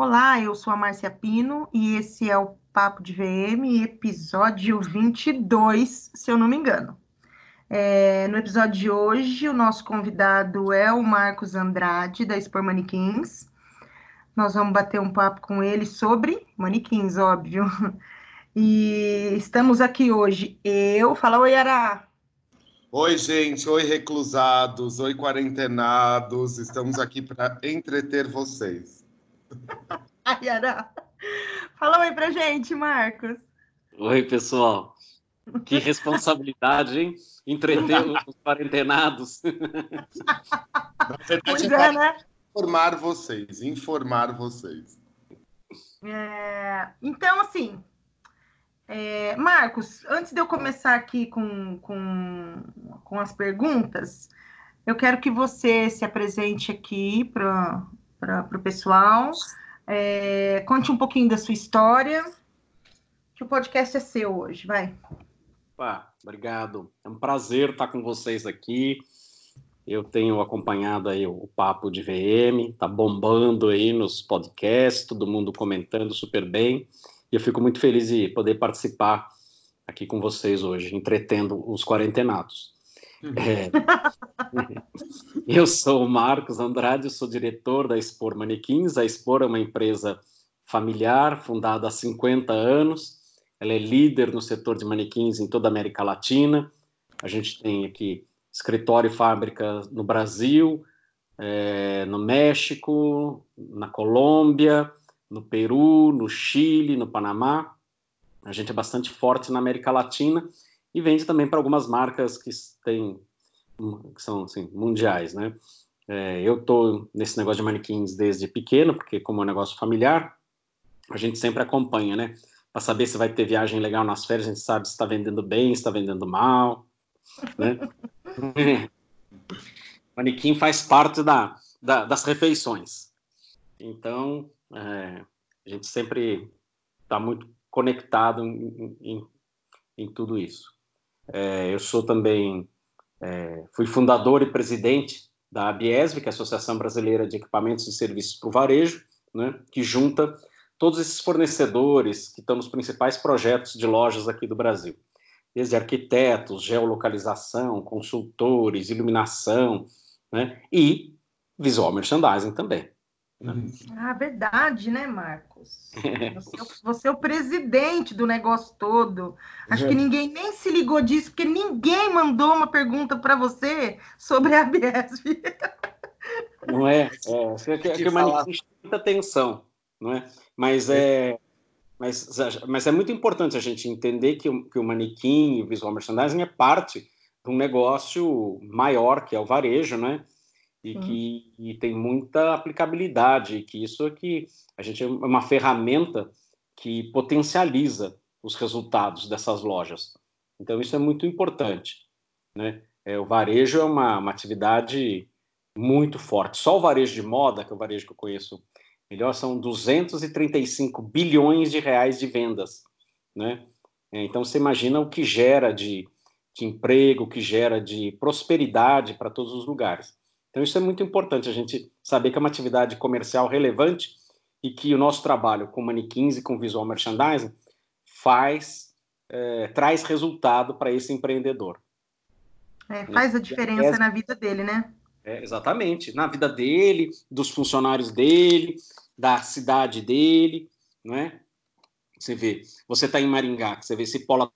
Olá, eu sou a Márcia Pino e esse é o Papo de VM, episódio 22, se eu não me engano. É, no episódio de hoje, o nosso convidado é o Marcos Andrade, da Expor Manequins. Nós vamos bater um papo com ele sobre manequins, óbvio. E estamos aqui hoje. Eu, fala oi, Ara. Oi, gente, oi, reclusados, oi, quarentenados. Estamos aqui para entreter vocês. Ai, Ara. Fala oi pra gente, Marcos. Oi, pessoal. Que responsabilidade, hein? Entreter os quarentenados. Na verdade, é, né? informar vocês, informar vocês. É, então, assim, é, Marcos, antes de eu começar aqui com, com, com as perguntas, eu quero que você se apresente aqui para para o pessoal. É, conte um pouquinho da sua história, que o podcast é seu hoje, vai. Opa, obrigado. É um prazer estar com vocês aqui. Eu tenho acompanhado aí o papo de VM, tá bombando aí nos podcasts, todo mundo comentando super bem. E eu fico muito feliz de poder participar aqui com vocês hoje, entretendo os quarentenados. É. eu sou o Marcos Andrade, sou diretor da Expor Manequins. A Expor é uma empresa familiar, fundada há 50 anos. Ela é líder no setor de manequins em toda a América Latina. A gente tem aqui escritório e fábrica no Brasil, é, no México, na Colômbia, no Peru, no Chile, no Panamá. A gente é bastante forte na América Latina e vende também para algumas marcas que têm que são assim, mundiais, né? É, eu estou nesse negócio de manequins desde pequeno, porque como é um negócio familiar, a gente sempre acompanha, né? Para saber se vai ter viagem legal nas férias, a gente sabe se está vendendo bem, se está vendendo mal, né? manequim faz parte da, da, das refeições. Então, é, a gente sempre está muito conectado em, em, em tudo isso. É, eu sou também, é, fui fundador e presidente da ABESV, que é a Associação Brasileira de Equipamentos e Serviços para o Varejo, né, que junta todos esses fornecedores que estão nos principais projetos de lojas aqui do Brasil. Desde arquitetos, geolocalização, consultores, iluminação, né, e visual merchandising também. Né? Ah, verdade, né, Marcos? Você, é você, é o presidente do negócio todo. Acho é. que ninguém nem se ligou disso, porque ninguém mandou uma pergunta para você sobre a Biesv. Não é? É, é que, que manifesta muita atenção, não é? Mas é, mas, mas é muito importante a gente entender que o, que o manequim e o visual merchandising é parte de um negócio maior, que é o varejo, né? E que e tem muita aplicabilidade, que isso é que a gente é uma ferramenta que potencializa os resultados dessas lojas. Então isso é muito importante, né? É, o varejo é uma, uma atividade muito forte. Só o varejo de moda, que é o varejo que eu conheço melhor, são 235 bilhões de reais de vendas, né? É, então você imagina o que gera de, de emprego, o que gera de prosperidade para todos os lugares. Então, isso é muito importante, a gente saber que é uma atividade comercial relevante e que o nosso trabalho com manequins e com visual merchandising faz, é, traz resultado para esse empreendedor. É, faz a diferença é, na vida dele, né? É, exatamente, na vida dele, dos funcionários dele, da cidade dele, não é? Você vê, você está em Maringá, você vê esse polo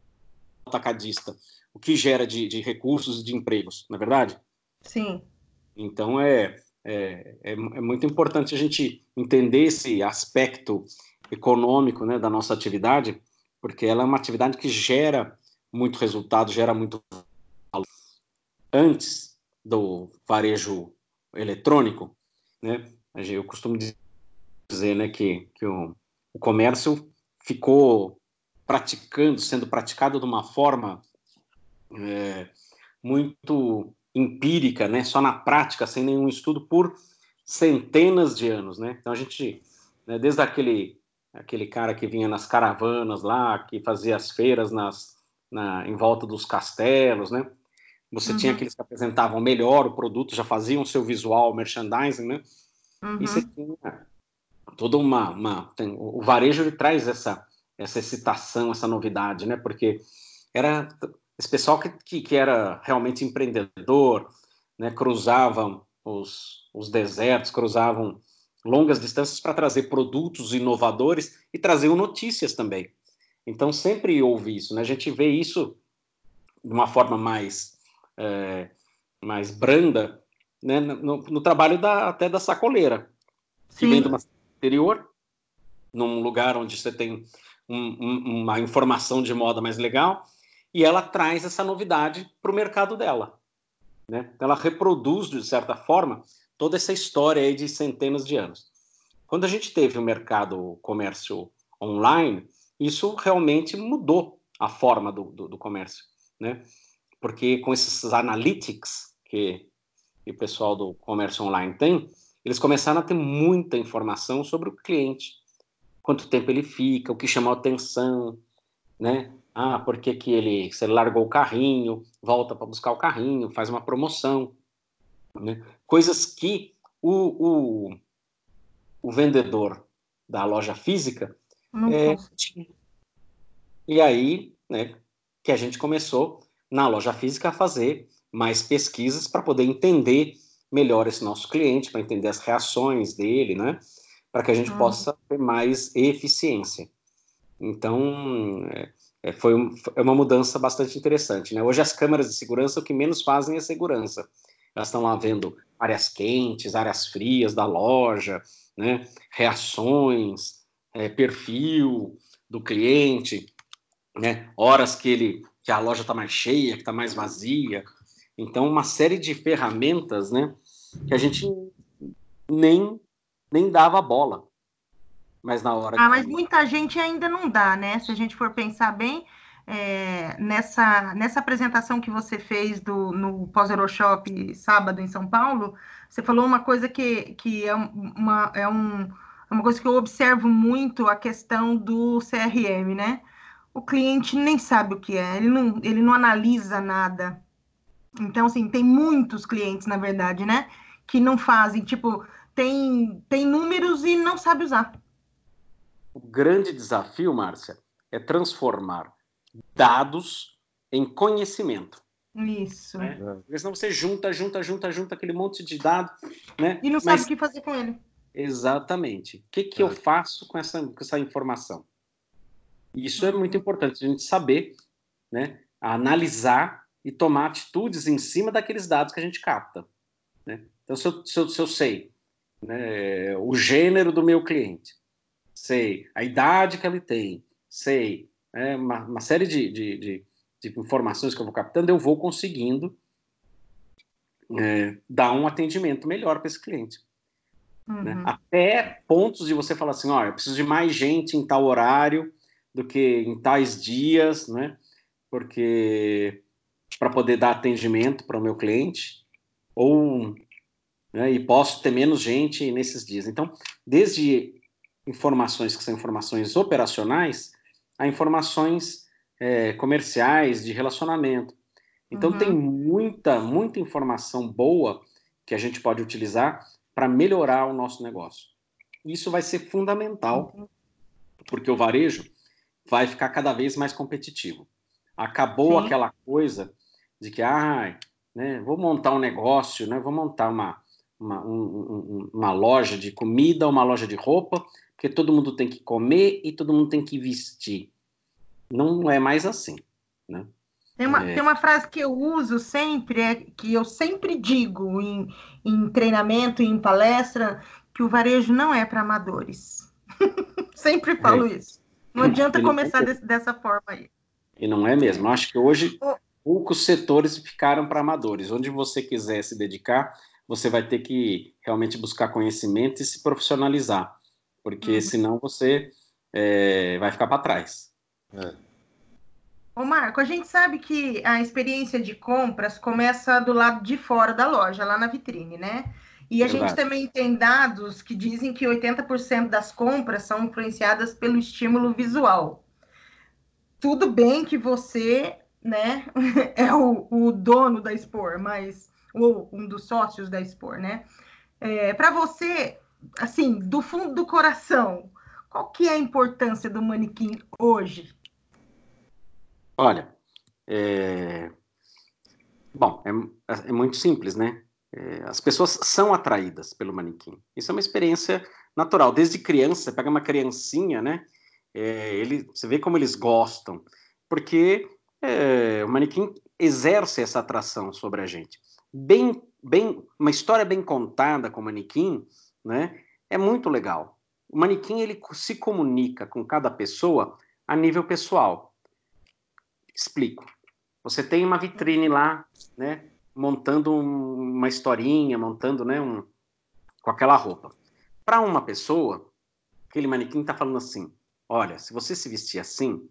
atacadista, o que gera de, de recursos e de empregos, não é verdade? Sim. Então, é, é, é, é, muito importante a gente entender esse aspecto econômico né, da nossa atividade, porque ela é uma atividade que gera muito resultado, gera muito valor. Antes do varejo eletrônico, né, eu costumo dizer né, que, que o, o comércio ficou praticando, sendo praticado de uma forma é, muito empírica, né, só na prática, sem nenhum estudo, por centenas de anos, né? Então a gente, né, desde aquele aquele cara que vinha nas caravanas lá, que fazia as feiras nas, na, em volta dos castelos, né? Você uhum. tinha aqueles que apresentavam melhor o produto, já faziam seu visual, merchandising, né? Uhum. E você tinha toda uma, uma tem, o varejo ele traz essa essa excitação, essa novidade, né? Porque era esse pessoal que, que, que era realmente empreendedor, né? Cruzavam os, os desertos, cruzavam longas distâncias para trazer produtos inovadores e traziam notícias também. Então sempre houve isso, né? A gente vê isso de uma forma mais é, mais branda, né? No, no trabalho da, até da sacoleira, que Sim. vem de uma interior, num lugar onde você tem um, um, uma informação de moda mais legal, e ela traz essa novidade para o mercado dela. Né? Ela reproduz, de certa forma, toda essa história aí de centenas de anos. Quando a gente teve o mercado comércio online, isso realmente mudou a forma do, do, do comércio, né? Porque com esses analytics que, que o pessoal do comércio online tem, eles começaram a ter muita informação sobre o cliente, quanto tempo ele fica, o que chamou atenção, né? Ah, por que, que ele, se ele largou o carrinho, volta para buscar o carrinho, faz uma promoção, né? Coisas que o, o, o vendedor da loja física não é, tinha. E aí, né, que a gente começou na loja física a fazer mais pesquisas para poder entender melhor esse nosso cliente, para entender as reações dele, né? Para que a gente uhum. possa ter mais eficiência. Então, é, é, foi um, é uma mudança bastante interessante, né? Hoje as câmeras de segurança o que menos fazem é segurança. Elas estão lá vendo áreas quentes, áreas frias da loja, né? Reações, é, perfil do cliente, né? Horas que ele que a loja está mais cheia, que está mais vazia. Então, uma série de ferramentas, né? que a gente nem, nem dava bola. Mas na hora. Ah, mas muita gente ainda não dá, né? Se a gente for pensar bem, é, nessa, nessa apresentação que você fez do, no Pós-Euroshop sábado em São Paulo, você falou uma coisa que, que é, uma, é, um, é uma coisa que eu observo muito, a questão do CRM, né? O cliente nem sabe o que é, ele não, ele não analisa nada. Então, assim, tem muitos clientes, na verdade, né? que não fazem, tipo, tem, tem números e não sabe usar. O grande desafio, Márcia, é transformar dados em conhecimento. Isso. Né? Porque senão você junta, junta, junta, junta aquele monte de dados, né? E não Mas... sabe o que fazer com ele. Exatamente. O que, que é. eu faço com essa, com essa informação? Isso é muito importante, a gente saber, né? Analisar e tomar atitudes em cima daqueles dados que a gente capta. Né? Então, se eu, se eu, se eu sei né, o gênero do meu cliente, sei a idade que ele tem, sei né, uma, uma, série de, de, de, de, informações que eu vou captando, eu vou conseguindo é, dar um atendimento melhor para esse cliente. Né? Uhum. Né? Até pontos de você falar assim, ó, eu preciso de mais gente em tal horário do que em tais dias, né? Porque para poder dar atendimento para o meu cliente, ou né, e posso ter menos gente nesses dias. Então, desde informações que são informações operacionais a informações é, comerciais, de relacionamento. Então, uhum. tem muita, muita informação boa que a gente pode utilizar para melhorar o nosso negócio. Isso vai ser fundamental, uhum. porque o varejo vai ficar cada vez mais competitivo. Acabou Sim. aquela coisa de que, ah, né, vou montar um negócio, né, vou montar uma, uma, um, uma loja de comida, uma loja de roupa, porque todo mundo tem que comer e todo mundo tem que vestir. Não é mais assim, né? Tem uma, é... tem uma frase que eu uso sempre, é, que eu sempre digo em, em treinamento e em palestra, que o varejo não é para amadores. sempre falo é. isso. Não adianta começar desse, dessa forma aí. E não é mesmo. Acho que hoje poucos setores ficaram para amadores. Onde você quiser se dedicar, você vai ter que realmente buscar conhecimento e se profissionalizar, porque uhum. senão você é, vai ficar para trás. É. Ô Marco, a gente sabe que a experiência de compras começa do lado de fora da loja, lá na vitrine, né? E a Verdade. gente também tem dados que dizem que 80% das compras são influenciadas pelo estímulo visual. Tudo bem que você, né, é o, o dono da Expor, mas ou um dos sócios da Expor, né? É, Para você, assim, do fundo do coração, qual que é a importância do manequim hoje? Olha, é... bom, é, é, muito simples, né? É, as pessoas são atraídas pelo manequim. Isso é uma experiência natural. Desde criança, pega uma criancinha, né? É, ele, você vê como eles gostam, porque é, o manequim exerce essa atração sobre a gente. Bem, bem, uma história bem contada com o manequim, né? É muito legal. O manequim ele se comunica com cada pessoa a nível pessoal. Explico. Você tem uma vitrine lá, né, montando um, uma historinha, montando, né, um, com aquela roupa. Para uma pessoa, aquele manequim está falando assim: olha, se você se vestir assim,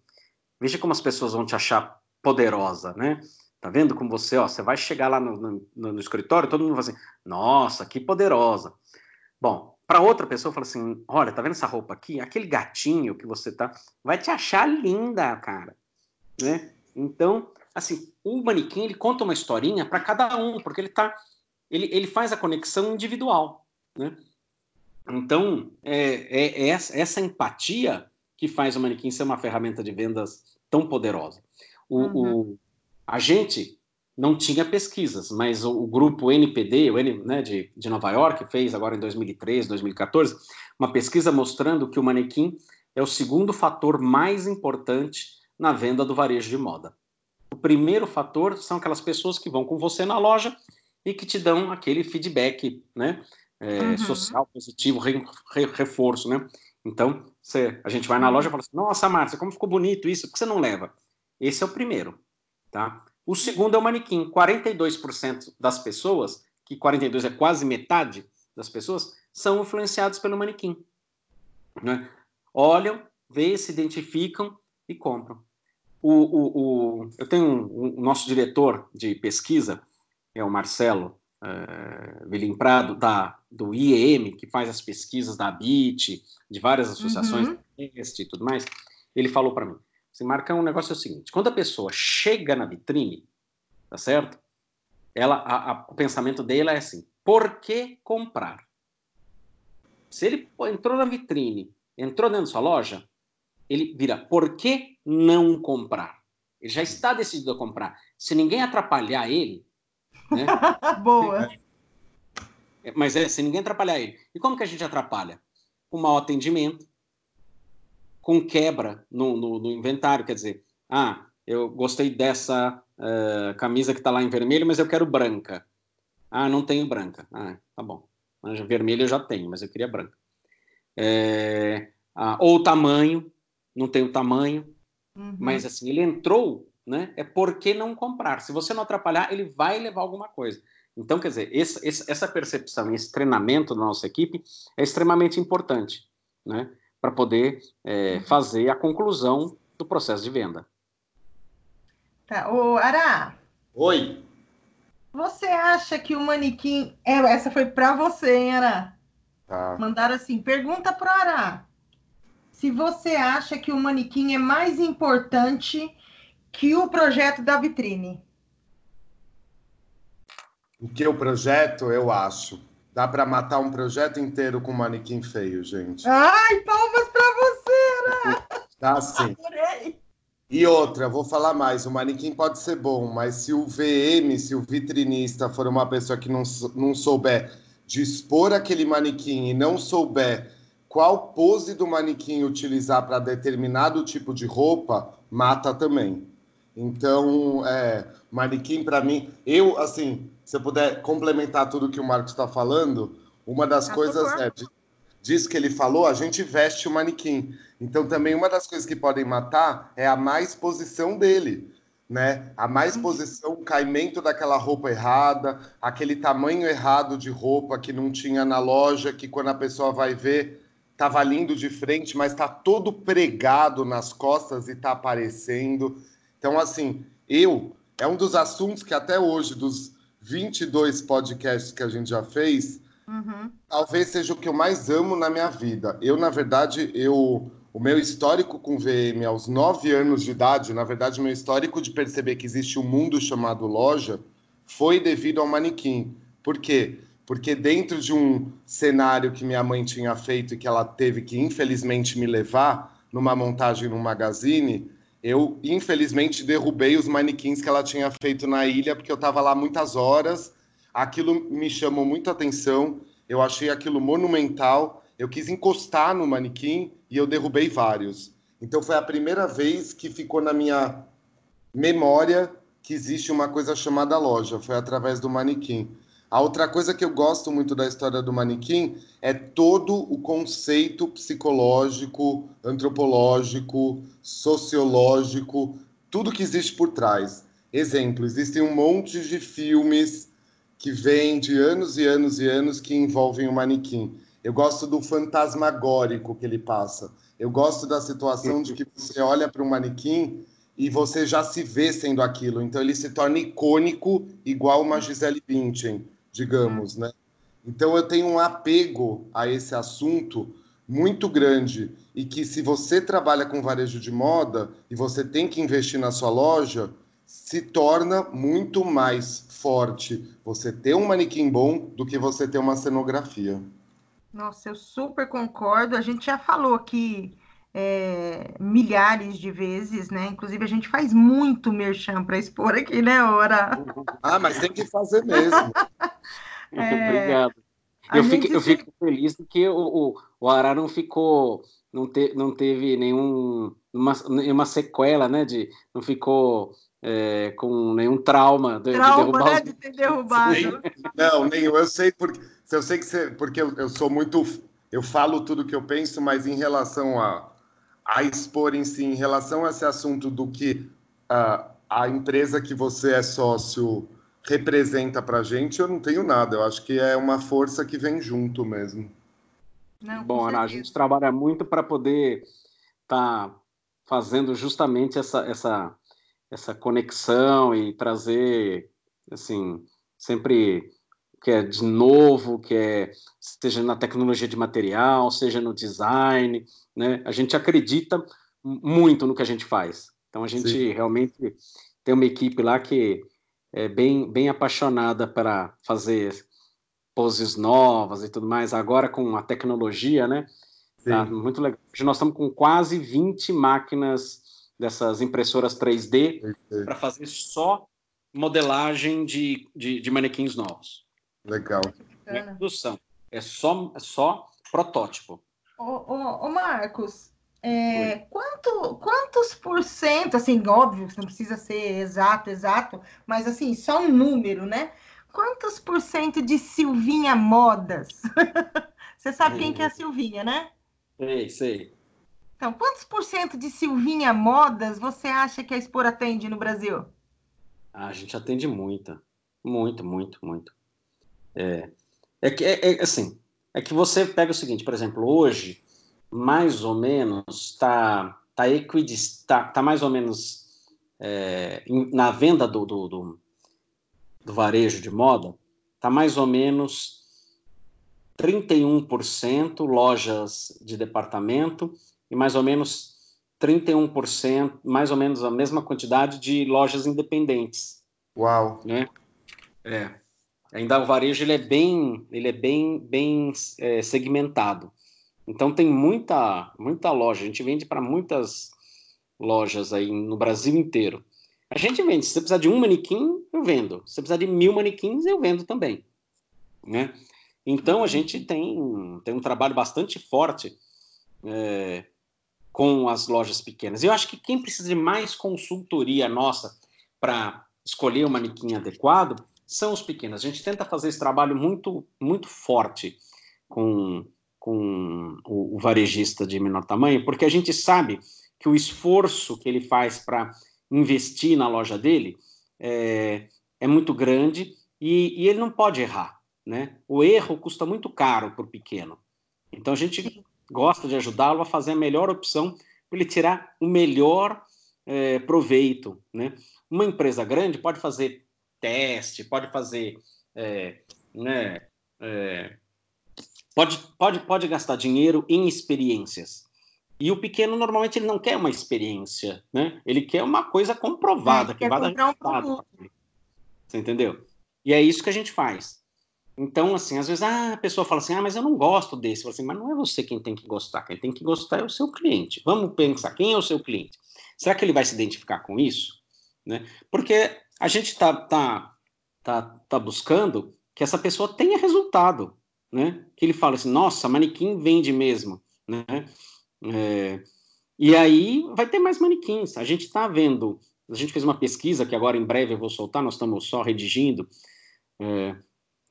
veja como as pessoas vão te achar poderosa, né? Tá vendo como você, ó, você vai chegar lá no, no, no escritório, todo mundo vai assim, nossa, que poderosa. Bom, para outra pessoa, fala assim: olha, tá vendo essa roupa aqui? Aquele gatinho que você tá, vai te achar linda, cara. Né? Então, assim, o manequim ele conta uma historinha para cada um, porque ele tá, ele, ele faz a conexão individual, né? Então, é, é, é essa, essa, empatia que faz o manequim ser uma ferramenta de vendas tão poderosa. O, uhum. o a gente não tinha pesquisas, mas o, o grupo NPD, o N, né, de, de Nova York, fez agora em 2013, 2014, uma pesquisa mostrando que o manequim é o segundo fator mais importante na venda do varejo de moda. O primeiro fator são aquelas pessoas que vão com você na loja e que te dão aquele feedback né, é, uhum. social positivo, re, re, reforço. Né? Então, você, a gente vai na loja e fala assim: Nossa, Márcia, como ficou bonito isso, por que você não leva? Esse é o primeiro. Tá? O segundo é o manequim. 42% das pessoas, que 42 é quase metade das pessoas, são influenciadas pelo manequim. Né? Olham, vê, se identificam e compram. O, o, o eu tenho um, um, nosso diretor de pesquisa, é o Marcelo é, Vilim Prado, da, do IEM, que faz as pesquisas da BIT, de várias associações, uhum. e tudo mais. Ele falou para mim: se marca um negócio é o seguinte: quando a pessoa chega na vitrine, tá certo? Ela, a, a, o pensamento dela é assim: por que comprar? Se ele entrou na vitrine, entrou dentro da sua loja, ele vira por que não comprar? Ele já está decidido a comprar. Se ninguém atrapalhar ele, né? Boa. É, mas é, se ninguém atrapalhar ele. E como que a gente atrapalha? Com mau atendimento, com quebra no, no, no inventário. Quer dizer, ah, eu gostei dessa uh, camisa que está lá em vermelho, mas eu quero branca. Ah, não tenho branca. Ah, tá bom. Mas vermelho eu já tenho, mas eu queria branca. É, ah, ou o tamanho, não tem o tamanho. Uhum. Mas assim, ele entrou, né? É por que não comprar? Se você não atrapalhar, ele vai levar alguma coisa. Então, quer dizer, esse, esse, essa percepção, esse treinamento da nossa equipe é extremamente importante, né? Para poder é, uhum. fazer a conclusão do processo de venda. Tá. Ô, Ará. Oi. Você acha que o manequim. É, essa foi para você, hein, Ará? Tá. Mandaram assim: pergunta para o Ará. Se você acha que o manequim é mais importante que o projeto da vitrine. O que o projeto, eu acho. Dá para matar um projeto inteiro com um manequim feio, gente. Ai, palmas para você, né? Tá sim. E outra, vou falar mais, o manequim pode ser bom, mas se o VM, se o vitrinista for uma pessoa que não, não souber dispor aquele manequim e não souber qual pose do manequim utilizar para determinado tipo de roupa, mata também. Então, é, manequim para mim, eu assim, se eu puder complementar tudo que o Marcos está falando, uma das ah, coisas é, diz que ele falou, a gente veste o manequim. Então também uma das coisas que podem matar é a má exposição dele, né? A má exposição, o caimento daquela roupa errada, aquele tamanho errado de roupa que não tinha na loja, que quando a pessoa vai ver tava lindo de frente, mas está todo pregado nas costas e está aparecendo. Então assim, eu é um dos assuntos que até hoje dos 22 podcasts que a gente já fez, uhum. talvez seja o que eu mais amo na minha vida. Eu, na verdade, eu o meu histórico com VM aos 9 anos de idade, na verdade, o meu histórico de perceber que existe um mundo chamado loja, foi devido ao manequim. Por quê? porque dentro de um cenário que minha mãe tinha feito e que ela teve que infelizmente me levar numa montagem no magazine, eu infelizmente derrubei os manequins que ela tinha feito na ilha porque eu estava lá muitas horas. Aquilo me chamou muita atenção. Eu achei aquilo monumental. Eu quis encostar no manequim e eu derrubei vários. Então foi a primeira vez que ficou na minha memória que existe uma coisa chamada loja. Foi através do manequim. A outra coisa que eu gosto muito da história do manequim é todo o conceito psicológico, antropológico, sociológico, tudo que existe por trás. Exemplo, existem um monte de filmes que vêm de anos e anos e anos que envolvem o manequim. Eu gosto do fantasmagórico que ele passa. Eu gosto da situação de que você olha para um manequim e você já se vê sendo aquilo. Então ele se torna icônico, igual uma Gisele Bündchen digamos, né? Então eu tenho um apego a esse assunto muito grande e que se você trabalha com varejo de moda e você tem que investir na sua loja, se torna muito mais forte você ter um manequim bom do que você ter uma cenografia. Nossa, eu super concordo. A gente já falou aqui é, milhares de vezes, né? Inclusive, a gente faz muito merchan para expor aqui, né, Ora? Ah, mas tem que fazer mesmo. é, Obrigado. Eu fico, eu fico feliz que o, o, o Ará não ficou, não, te, não teve nenhum, uma, nenhuma sequela, né? De, não ficou é, com nenhum trauma de, trauma, de. Né, de ter derrubado. Não, nenhum. Eu sei porque, eu sei que você, porque eu, eu sou muito, eu falo tudo que eu penso, mas em relação a a expor em si em relação a esse assunto do que uh, a empresa que você é sócio representa para a gente, eu não tenho nada. Eu acho que é uma força que vem junto mesmo. Não, Bom, Ana, a gente trabalha muito para poder estar tá fazendo justamente essa, essa, essa conexão e trazer, assim, sempre que é de novo, que é seja na tecnologia de material, seja no design, né? A gente acredita muito no que a gente faz. Então a gente Sim. realmente tem uma equipe lá que é bem, bem apaixonada para fazer poses novas e tudo mais. Agora com a tecnologia, né? Tá muito legal. Hoje nós estamos com quase 20 máquinas dessas impressoras 3D para fazer só modelagem de, de, de manequins novos. Legal. É produção. É só, é só protótipo. Ô, ô, ô Marcos, é, quanto, quantos por cento, assim, óbvio, não precisa ser exato, exato, mas assim, só um número, né? Quantos por cento de Silvinha Modas? Você sabe quem que é a Silvinha, né? Sei, sei. Então, quantos por cento de Silvinha Modas você acha que a Expor atende no Brasil? Ah, a gente atende muita. Muito, muito, muito. É, é que, é, é assim, é que você pega o seguinte, por exemplo, hoje, mais ou menos, está tá, tá, tá mais ou menos é, na venda do, do, do, do, varejo de moda, está mais ou menos 31% lojas de departamento e mais ou menos 31%, mais ou menos a mesma quantidade de lojas independentes. Uau! Né? É. Ainda o varejo ele é bem, ele é bem, bem é, segmentado. Então tem muita, muita loja. A gente vende para muitas lojas aí no Brasil inteiro. A gente vende. Se você precisar de um manequim, eu vendo. Se você precisar de mil manequins, eu vendo também, né? Então a gente tem, tem um trabalho bastante forte é, com as lojas pequenas. Eu acho que quem precisa de mais consultoria nossa para escolher o manequim adequado são os pequenos. A gente tenta fazer esse trabalho muito, muito forte com, com o, o varejista de menor tamanho, porque a gente sabe que o esforço que ele faz para investir na loja dele é, é muito grande e, e, ele não pode errar. Né? O erro custa muito caro para o pequeno. Então a gente gosta de ajudá-lo a fazer a melhor opção para ele tirar o melhor é, proveito. Né? Uma empresa grande pode fazer teste, pode fazer, é, né, é, pode, pode, pode gastar dinheiro em experiências. E o pequeno normalmente ele não quer uma experiência, né? Ele quer uma coisa comprovada, é, que vai dar resultado. Um Você entendeu? E é isso que a gente faz. Então, assim, às vezes ah, a pessoa fala assim, ah, mas eu não gosto desse. Assim, mas não é você quem tem que gostar, quem tem que gostar é o seu cliente. Vamos pensar, quem é o seu cliente? Será que ele vai se identificar com isso? Né? Porque a gente está tá, tá, tá buscando que essa pessoa tenha resultado, né? Que ele fala assim, nossa, manequim vende mesmo, né? É, e aí vai ter mais manequins. A gente está vendo, a gente fez uma pesquisa que agora em breve eu vou soltar, nós estamos só redigindo, é,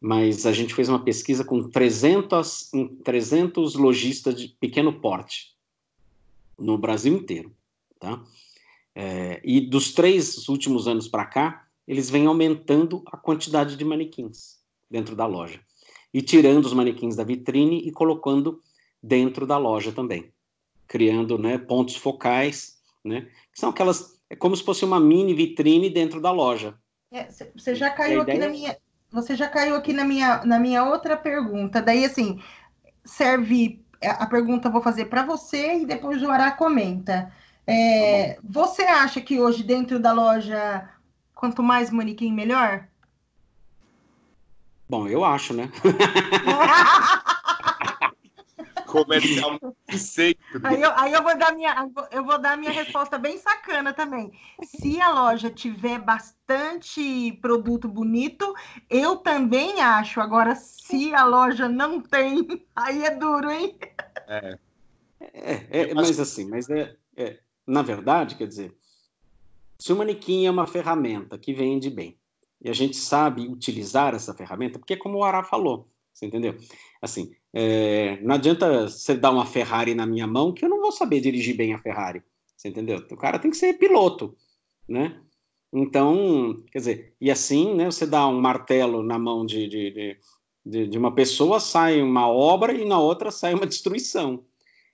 mas a gente fez uma pesquisa com 300, 300 lojistas de pequeno porte no Brasil inteiro, tá? É, e dos três últimos anos para cá, eles vêm aumentando a quantidade de manequins dentro da loja e tirando os manequins da vitrine e colocando dentro da loja também, criando né, pontos focais, né, que são aquelas é como se fosse uma mini vitrine dentro da loja. É, você já caiu aqui na minha você já caiu aqui na minha, na minha outra pergunta. Daí, assim, serve. A pergunta vou fazer para você e depois o Ará comenta. É, tá você acha que hoje, dentro da loja, quanto mais manequim, melhor? Bom, eu acho, né? comercial sempre. Aí eu, aí eu vou dar minha eu vou dar minha resposta bem sacana também. Se a loja tiver bastante produto bonito, eu também acho. Agora, se a loja não tem, aí é duro, hein? É. É, é mas assim, mas é, é, na verdade, quer dizer, se o manequim é uma ferramenta que vende bem e a gente sabe utilizar essa ferramenta, porque como o Ará falou, você entendeu? Assim, é, não adianta você dar uma Ferrari na minha mão que eu não vou saber dirigir bem a Ferrari. Você entendeu? O cara tem que ser piloto, né? Então, quer dizer, e assim, né? Você dá um martelo na mão de, de, de, de uma pessoa, sai uma obra e na outra sai uma destruição.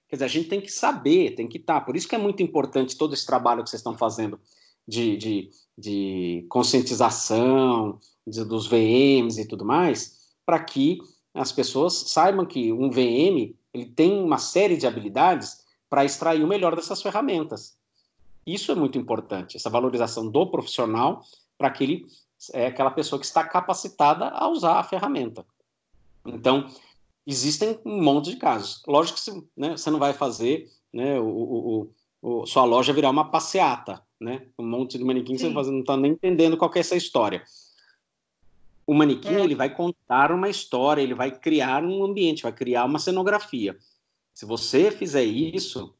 Quer dizer, a gente tem que saber, tem que estar. Tá. Por isso que é muito importante todo esse trabalho que vocês estão fazendo de, de, de conscientização, de, dos VMs e tudo mais, para que as pessoas saibam que um VM ele tem uma série de habilidades para extrair o melhor dessas ferramentas. Isso é muito importante, essa valorização do profissional para que ele é aquela pessoa que está capacitada a usar a ferramenta. Então, existem um monte de casos. Lógico que você, né, você não vai fazer né, o, o, o, sua loja virar uma passeata, né? Um monte de manequim, Sim. você não está nem entendendo qual é essa história. O manequim é. ele vai contar uma história, ele vai criar um ambiente, vai criar uma cenografia. Se você fizer isso,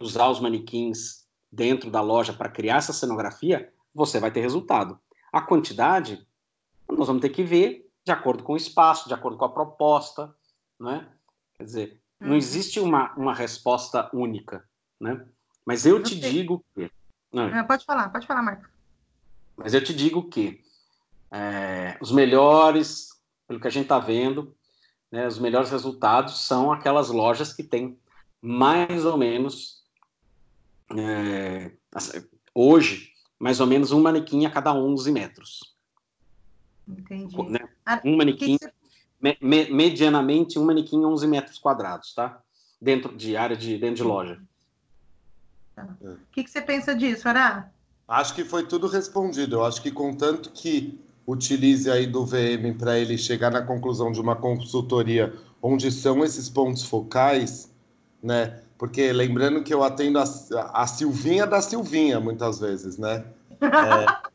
usar os manequins dentro da loja para criar essa cenografia, você vai ter resultado. A quantidade, nós vamos ter que ver de acordo com o espaço, de acordo com a proposta, né? Quer dizer, não uhum. existe uma, uma resposta única, né? Mas eu te digo que... Não, ah, pode falar, pode falar, Marco. Mas eu te digo que é, os melhores, pelo que a gente está vendo, né, os melhores resultados são aquelas lojas que têm mais ou menos, é, hoje, mais ou menos um manequim a cada 11 metros. Entendi. Né? Um manequim, que me, me, medianamente, um manequim 11 metros quadrados, tá? Dentro de área de, dentro de loja. Tá. O que, que você pensa disso, Ará? Acho que foi tudo respondido. Eu acho que contanto que utilize aí do VM para ele chegar na conclusão de uma consultoria onde são esses pontos focais, né? Porque lembrando que eu atendo a, a Silvinha da Silvinha muitas vezes, né? É...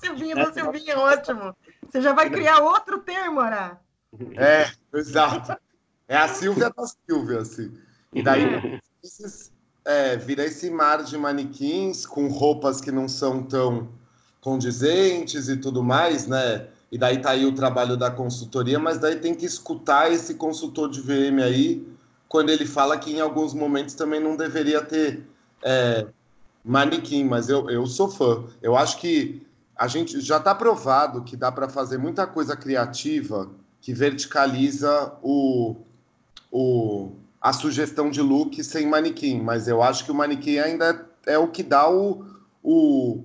Silvinha da Silvinha, ótimo. Você já vai criar outro termo, Ará. É, exato. É a Silvia da Silvia, assim. E daí é, vira esse mar de manequins com roupas que não são tão condizentes e tudo mais, né? E daí tá aí o trabalho da consultoria, mas daí tem que escutar esse consultor de VM aí quando ele fala que em alguns momentos também não deveria ter é, manequim, mas eu, eu sou fã. Eu acho que a gente já está provado que dá para fazer muita coisa criativa que verticaliza o, o, a sugestão de look sem manequim, mas eu acho que o manequim ainda é o que dá o, o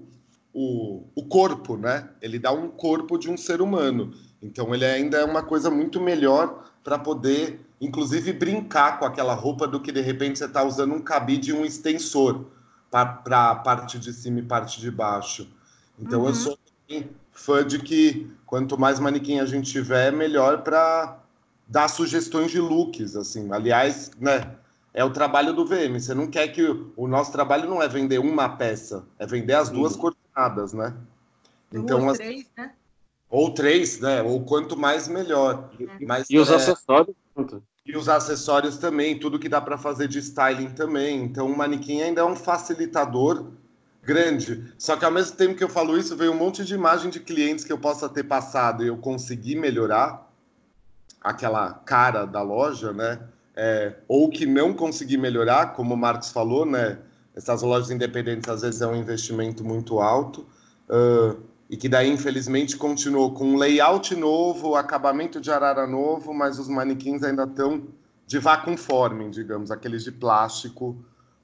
o, o corpo, né? Ele dá um corpo de um ser humano. Então ele ainda é uma coisa muito melhor para poder, inclusive, brincar com aquela roupa do que de repente você está usando um cabide e um extensor para a parte de cima e parte de baixo. Então uhum. eu sou fã de que quanto mais manequim a gente tiver, melhor para dar sugestões de looks, assim. Aliás, né, é o trabalho do VM. Você não quer que o, o nosso trabalho não é vender uma peça, é vender as duas coordenadas, né? Então, Duas, as... três, né? Ou três, né? Ou quanto mais melhor. É. Mas, e os é... acessórios? E os acessórios também, tudo que dá para fazer de styling também. Então, o manequim ainda é um facilitador grande. Só que ao mesmo tempo que eu falo isso, veio um monte de imagem de clientes que eu possa ter passado e eu consegui melhorar aquela cara da loja, né? É, ou que não consegui melhorar, como o Marcos falou, né? Essas lojas independentes às vezes é um investimento muito alto. Uh, e que daí, infelizmente, continuou com um layout novo, acabamento de arara novo, mas os manequins ainda estão de vacuumforming, digamos, aqueles de plástico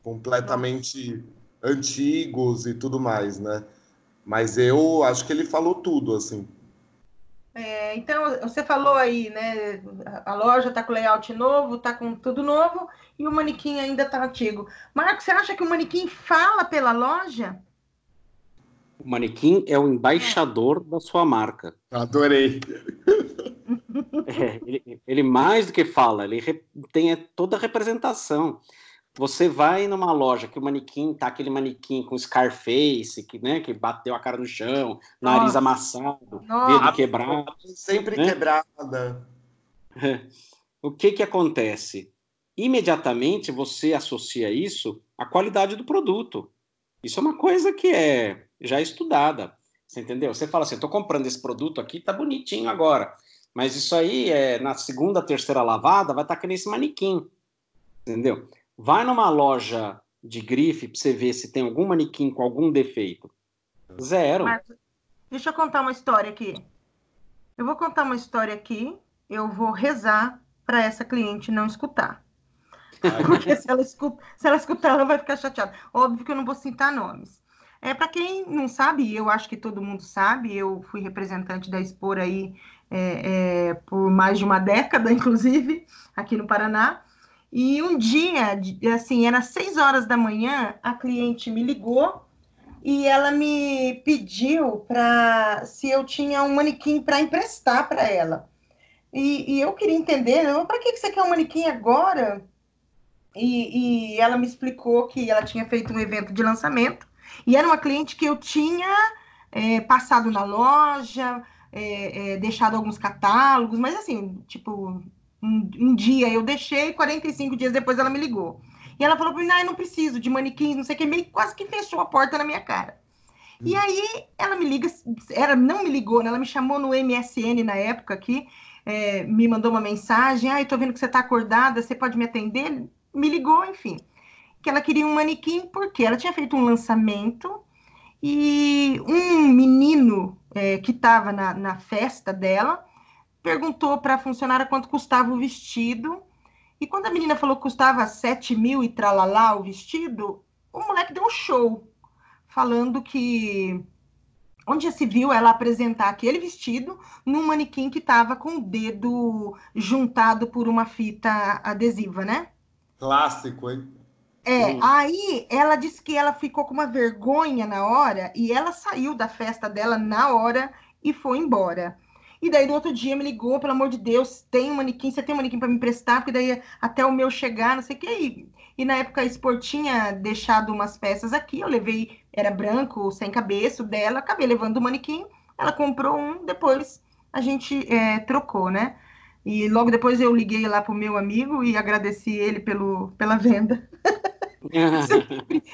completamente antigos e tudo mais, né? Mas eu acho que ele falou tudo, assim. É, então, você falou aí, né? A loja está com layout novo, está com tudo novo e o manequim ainda está antigo. Marcos, você acha que o manequim fala pela loja? O manequim é o embaixador da sua marca. Adorei. É, ele, ele, mais do que fala, ele re, tem toda a representação. Você vai numa loja que o manequim tá aquele manequim com Scarface, que, né, que bateu a cara no chão, nariz Nossa. amassado, Nossa. dedo quebrado. Sempre né? quebrada. O que que acontece? Imediatamente você associa isso à qualidade do produto. Isso é uma coisa que é já estudada. Você entendeu? Você fala assim, estou comprando esse produto aqui, tá bonitinho agora. Mas isso aí é na segunda, terceira lavada, vai estar tá que nesse manequim. Entendeu? Vai numa loja de grife para você ver se tem algum manequim com algum defeito. Zero. Mas, deixa eu contar uma história aqui. Eu vou contar uma história aqui, eu vou rezar para essa cliente não escutar. Porque se ela, escuta, se ela escutar, ela vai ficar chateada. Óbvio que eu não vou citar nomes. É, para quem não sabe, eu acho que todo mundo sabe, eu fui representante da Expor aí é, é, por mais de uma década, inclusive, aqui no Paraná. E um dia, assim, era seis horas da manhã, a cliente me ligou e ela me pediu para se eu tinha um manequim para emprestar para ela. E, e, eu queria entender, para que, que você quer um manequim agora? E, e ela me explicou que ela tinha feito um evento de lançamento e era uma cliente que eu tinha é, passado na loja, é, é, deixado alguns catálogos, mas assim, tipo, um, um, dia eu deixei, 45 dias depois ela me ligou. E ela falou para mim, ah, não preciso de manequins, não sei o que, meio quase que fechou a porta na minha cara. E hum. aí ela me liga, ela não me ligou, né? ela me chamou no MSN na época aqui, é, me mandou uma mensagem, ah, eu tô vendo que você tá acordada, você pode me atender? Me ligou, enfim que ela queria um manequim porque ela tinha feito um lançamento e um menino é, que estava na, na festa dela perguntou para a funcionária quanto custava o vestido. E quando a menina falou que custava 7 mil e tralalá o vestido, o moleque deu um show, falando que onde já se viu ela apresentar aquele vestido num manequim que estava com o dedo juntado por uma fita adesiva, né? Clássico, hein? É, hum. aí ela disse que ela ficou com uma vergonha na hora e ela saiu da festa dela na hora e foi embora. E daí no outro dia me ligou, pelo amor de Deus, tem um manequim, você tem um manequim para me emprestar, porque daí até o meu chegar, não sei o que. E, e na época a Sport tinha deixado umas peças aqui, eu levei, era branco, sem cabeça dela, acabei levando o manequim, ela comprou um, depois a gente é, trocou, né? E logo depois eu liguei lá pro meu amigo e agradeci ele pelo, pela venda.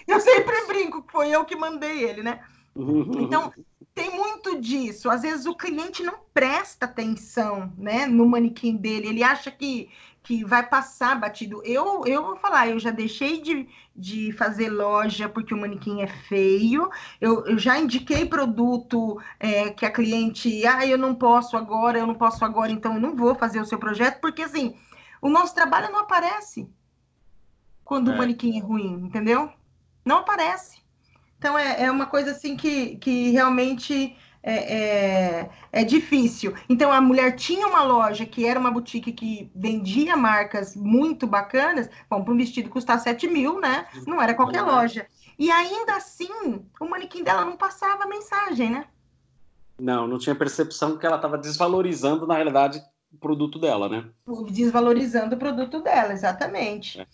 eu sempre brinco que foi eu que mandei ele, né? Então, tem muito disso. Às vezes o cliente não presta atenção, né, no manequim dele. Ele acha que, que vai passar batido. Eu, eu vou falar, eu já deixei de, de fazer loja porque o manequim é feio. Eu, eu já indiquei produto é, que a cliente, ah, eu não posso agora, eu não posso agora, então eu não vou fazer o seu projeto, porque assim, o nosso trabalho não aparece quando é. o manequim é ruim, entendeu? Não aparece. Então é, é uma coisa assim que, que realmente é, é, é, difícil. Então a mulher tinha uma loja que era uma boutique que vendia marcas muito bacanas. Bom, para um vestido custar 7 mil, né? Não era qualquer loja. E ainda assim, o manequim dela não passava mensagem, né? Não, não tinha percepção que ela estava desvalorizando, na realidade, o produto dela, né? Desvalorizando o produto dela, exatamente.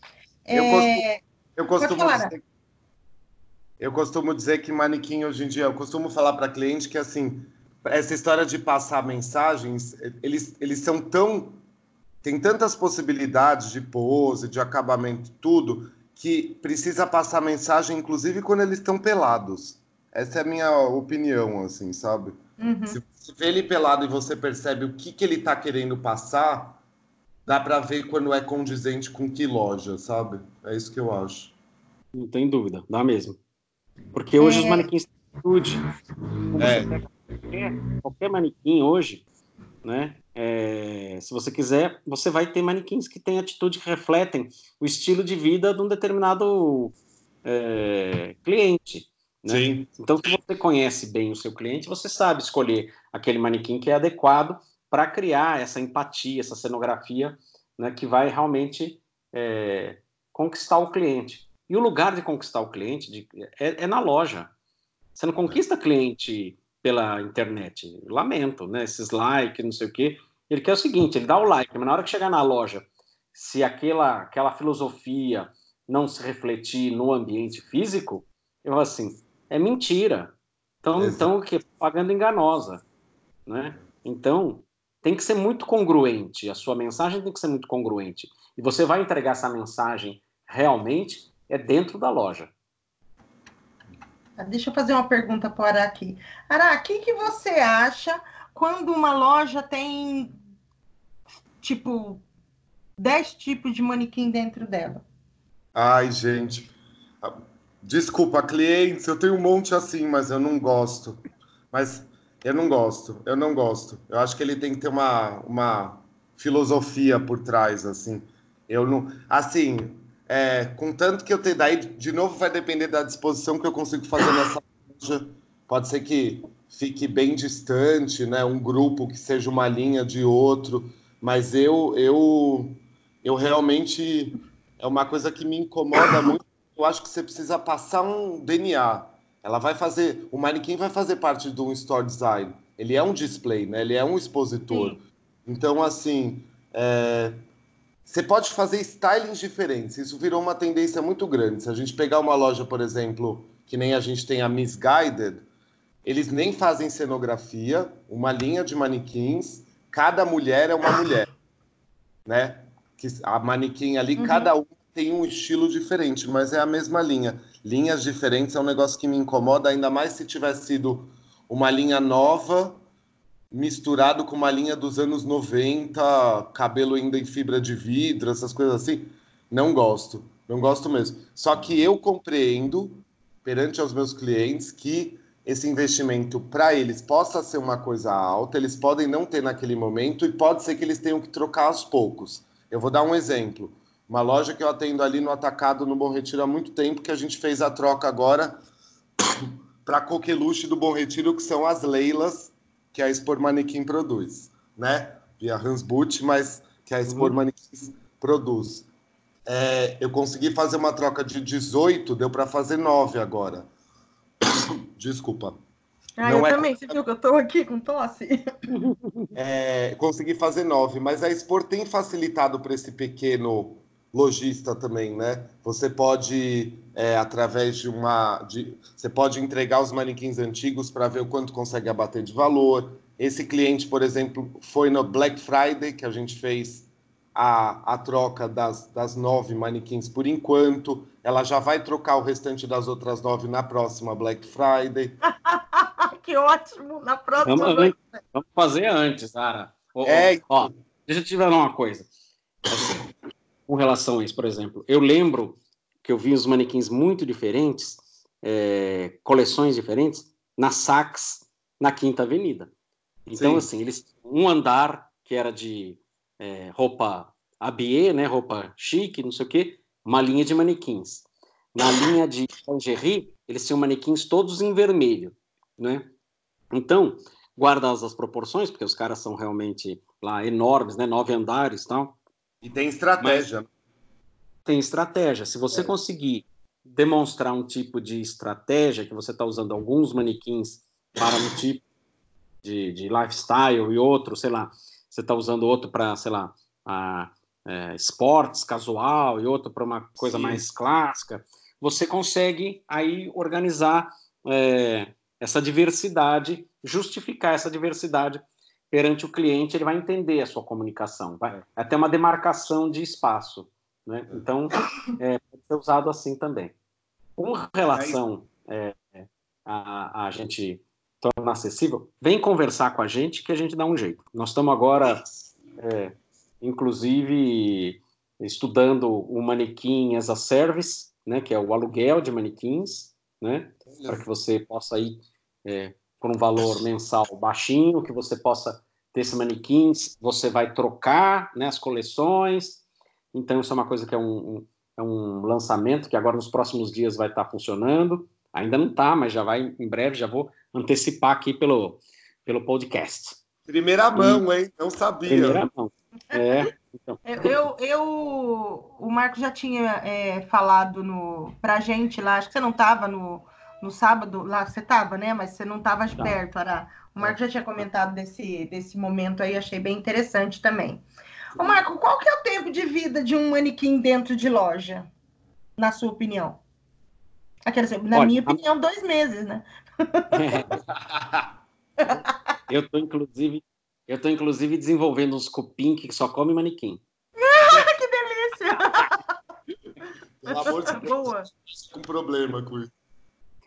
É. Eu, é... eu costumo dizer, eu costumo dizer que manequim hoje em dia, eu costumo falar para cliente que assim, essa história de passar mensagens, eles, eles são tão tem tantas possibilidades de pose, de acabamento, tudo, que precisa passar mensagem, inclusive quando eles estão pelados. Essa é a minha opinião, assim, sabe? Uhum. Se você vê ele pelado e você percebe o que, que ele está querendo passar, dá para ver quando é condizente com que loja, sabe? É isso que eu acho. Não tem dúvida, dá mesmo. Porque hoje é... os manequins têm atitude. É. Qualquer, qualquer manequim hoje, né? É, se você quiser, você vai ter manequins que têm atitude que refletem o estilo de vida de um determinado é, cliente. Né? Sim. Então, se você conhece bem o seu cliente, você sabe escolher aquele manequim que é adequado para criar essa empatia, essa cenografia, né, que vai realmente é, conquistar o cliente. E o lugar de conquistar o cliente de, é, é, na loja. Você não conquista cliente pela internet. Lamento, né? Esses likes, não sei o quê. Ele quer o seguinte: ele dá o like, mas na hora que chegar na loja, se aquela, aquela filosofia não se refletir no ambiente físico, eu falo assim, é mentira. Então, então que propaganda enganosa, né? Então, tem que ser muito congruente, a sua mensagem tem que ser muito congruente. E você vai entregar essa mensagem realmente é dentro da loja. Deixa eu fazer uma pergunta para o Ara aqui. Ara, o que, que você acha quando uma loja tem, tipo, 10 tipos de manequim dentro dela? Ai, gente. Desculpa, clientes, eu tenho um monte assim, mas eu não gosto. Mas eu não gosto, eu não gosto. Eu acho que ele tem que ter uma, uma filosofia por trás, assim. Eu não. Assim, é, contanto que eu tenho. Daí, de novo, vai depender da disposição que eu consigo fazer nessa loja. Pode ser que fique bem distante, né? Um grupo que seja uma linha de outro. Mas eu, eu, eu realmente. É uma coisa que me incomoda muito eu acho que você precisa passar um DNA. Ela vai fazer, o manequim vai fazer parte de um store design. Ele é um display, né? Ele é um expositor. Sim. Então, assim, é... você pode fazer stylings diferentes. Isso virou uma tendência muito grande. Se a gente pegar uma loja, por exemplo, que nem a gente tem a Misguided, eles nem fazem cenografia, uma linha de manequins, cada mulher é uma mulher, né? Que a manequim ali, uhum. cada um tem um estilo diferente, mas é a mesma linha. Linhas diferentes é um negócio que me incomoda, ainda mais se tivesse sido uma linha nova misturado com uma linha dos anos 90, cabelo ainda em fibra de vidro, essas coisas assim. Não gosto, não gosto mesmo. Só que eu compreendo perante aos meus clientes que esse investimento para eles possa ser uma coisa alta, eles podem não ter naquele momento e pode ser que eles tenham que trocar aos poucos. Eu vou dar um exemplo. Uma loja que eu atendo ali no Atacado, no Bom Retiro, há muito tempo, que a gente fez a troca agora para Coqueluche do Bom Retiro, que são as Leilas que a Expor Manequim produz, né? Via Hansbut, mas que a Expor uhum. Manequim produz. É, eu consegui fazer uma troca de 18, deu para fazer 9 agora. Desculpa. Ah, Não eu é... também, você viu que eu estou aqui com tosse? É, consegui fazer 9, mas a Expor tem facilitado para esse pequeno lojista também, né? Você pode, é, através de uma. De, você pode entregar os manequins antigos para ver o quanto consegue abater de valor. Esse cliente, por exemplo, foi no Black Friday que a gente fez a, a troca das, das nove manequins por enquanto. Ela já vai trocar o restante das outras nove na próxima Black Friday. que ótimo! Na próxima. Vamos, vamos fazer antes, Sara. É, ó, deixa eu te falar uma coisa. Assim, com relação a isso, por exemplo. Eu lembro que eu vi os manequins muito diferentes, é, coleções diferentes, na Saks, na Quinta Avenida. Então, Sim. assim, eles um andar que era de é, roupa habillé, né, roupa chique, não sei o quê, uma linha de manequins. Na linha de lingerie, eles tinham manequins todos em vermelho, né? Então, guardadas as proporções, porque os caras são realmente lá enormes, né, nove andares, tal. E tem estratégia. Mas tem estratégia. Se você é. conseguir demonstrar um tipo de estratégia, que você está usando alguns manequins para um tipo de, de lifestyle e outro, sei lá, você está usando outro para, sei lá, a, é, esportes casual e outro para uma coisa Sim. mais clássica, você consegue aí organizar é, essa diversidade, justificar essa diversidade perante o cliente, ele vai entender a sua comunicação, vai é. até uma demarcação de espaço, né? É. Então, é, pode ser usado assim também. Com relação é, a, a gente tornar acessível, vem conversar com a gente que a gente dá um jeito. Nós estamos agora, é, inclusive, estudando o manequim as a service, né, que é o aluguel de manequins, né, para que você possa ir é, por um valor mensal baixinho, que você possa ter esse manequins, você vai trocar né, as coleções. Então, isso é uma coisa que é um, um, é um lançamento que agora nos próximos dias vai estar funcionando. Ainda não está, mas já vai em breve, já vou antecipar aqui pelo, pelo podcast. Primeira mão, e, hein? Não sabia. Primeira mão. É. Então. Eu, eu, o Marco já tinha é, falado no, pra gente lá, acho que você não estava no, no sábado, lá você estava, né? Mas você não estava tá. perto, Ará. O Marco já tinha comentado desse, desse momento aí, achei bem interessante também. Ô, Marco, qual que é o tempo de vida de um manequim dentro de loja, na sua opinião? Aquela, na Olha, minha opinião, dois meses, né? eu tô inclusive, eu tô inclusive desenvolvendo uns cupim que só come manequim. que delícia! Pelo amor de Deus, Boa. com problema com isso.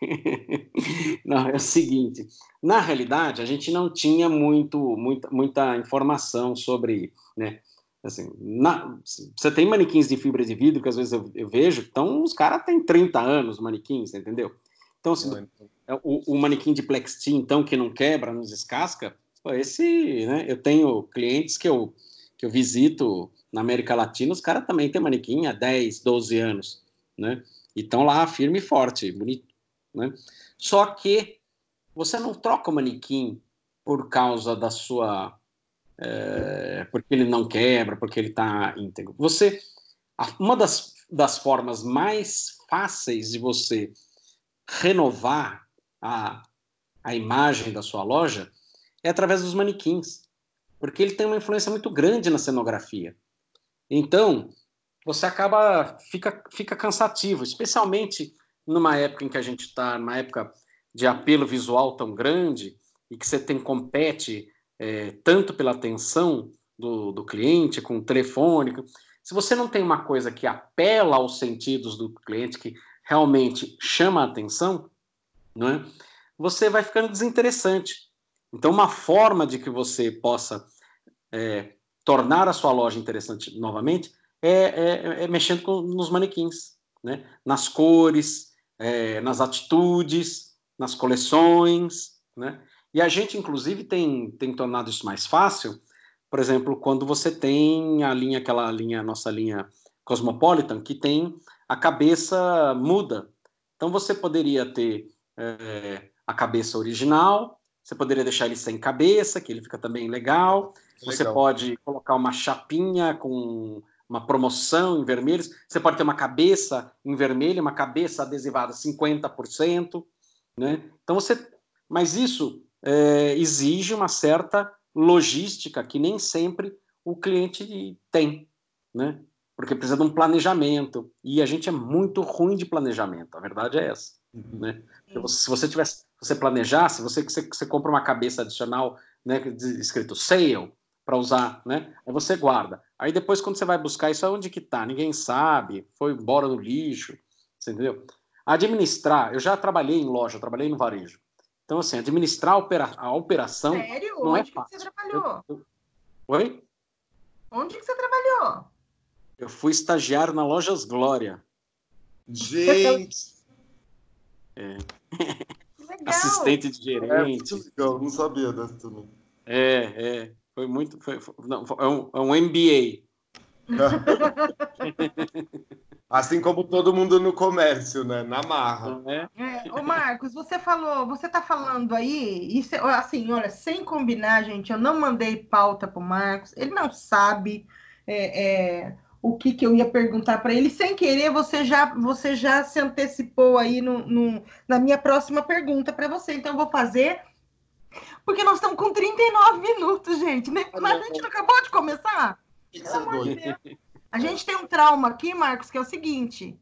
Não, é o seguinte, na realidade a gente não tinha muito, muita, muita informação sobre, né, Assim, na, você tem manequins de fibra de vidro que às vezes eu, eu vejo, então os caras têm 30 anos, manequins, entendeu? Então, assim, então. É, o, o, manequim de plexi, então, que não quebra, não descasca, esse, né, eu tenho clientes que eu, que eu visito na América Latina, os caras também têm manequim há 10, 12 anos, né? E estão lá firme e forte, bonito, né? Só que você não troca o manequim por causa da sua é, porque ele não quebra, porque ele está íntegro. Você, uma das, das formas mais fáceis de você renovar a, a imagem da sua loja é através dos manequins, porque ele tem uma influência muito grande na cenografia. Então, você acaba fica fica cansativo, especialmente numa época em que a gente está, numa época de apelo visual tão grande e que você tem compete é, tanto pela atenção do, do cliente, com o telefone. Se você não tem uma coisa que apela aos sentidos do cliente, que realmente chama a atenção, não é? você vai ficando desinteressante. Então, uma forma de que você possa é, tornar a sua loja interessante novamente é, é, é mexendo com, nos manequins, né? nas cores, é, nas atitudes, nas coleções. Né? E a gente, inclusive, tem, tem tornado isso mais fácil, por exemplo, quando você tem a linha, aquela linha, nossa linha Cosmopolitan, que tem a cabeça muda. Então você poderia ter é, a cabeça original, você poderia deixar ele sem cabeça, que ele fica também legal. legal. Você pode colocar uma chapinha com uma promoção em vermelhos. Você pode ter uma cabeça em vermelho, uma cabeça adesivada 50%, né? Então você, mas isso é, exige uma certa logística que nem sempre o cliente tem, né? Porque precisa de um planejamento e a gente é muito ruim de planejamento. A verdade é essa, uhum. né? Se você tivesse, você planejasse, você você, você compra uma cabeça adicional, né, escrito sale para usar, né? Aí você guarda. Aí depois quando você vai buscar isso, onde que tá? Ninguém sabe. Foi embora no lixo, você entendeu? Administrar, eu já trabalhei em loja, trabalhei no varejo. Então, assim, administrar a, opera a operação Sério? não é Onde é fácil. Você trabalhou? Eu, eu... Oi? Onde que você trabalhou? Eu fui estagiário na Lojas Glória. Gente! É. Assistente de gerente. É, legal, não sabia dessa também. É, é. Foi muito. Foi, foi, não, é, um, é um MBA. Assim como todo mundo no comércio, né? Na marra. É. É, ô Marcos, você falou, você tá falando aí, isso, assim, olha, sem combinar, gente, eu não mandei pauta pro Marcos, ele não sabe é, é, o que, que eu ia perguntar para ele. Sem querer, você já, você já se antecipou aí no, no na minha próxima pergunta para você. Então, eu vou fazer Porque nós estamos com 39 minutos, gente. Né? Mas a gente não acabou de começar? A gente tem um trauma aqui, Marcos, que é o seguinte.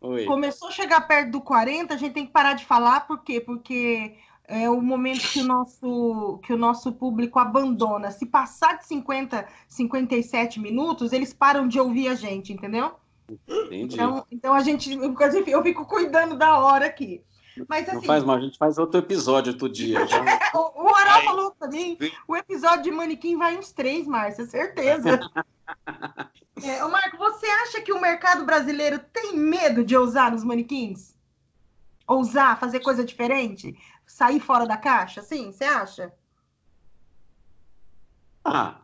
Oi. Começou a chegar perto do 40, a gente tem que parar de falar, por quê? Porque é o momento que o nosso, que o nosso público abandona. Se passar de 50, 57 minutos, eles param de ouvir a gente, entendeu? Entendi. Então, então a gente, eu fico cuidando da hora aqui. Mas, assim, não faz mal, a gente faz outro episódio outro dia. Já... o o Oral falou pra mim, o episódio de manequim vai uns três, Márcia, certeza. é, ô Marco, você acha que o mercado brasileiro tem medo de ousar nos manequins? Ousar, fazer coisa diferente? Sair fora da caixa, sim? Você acha? Ah,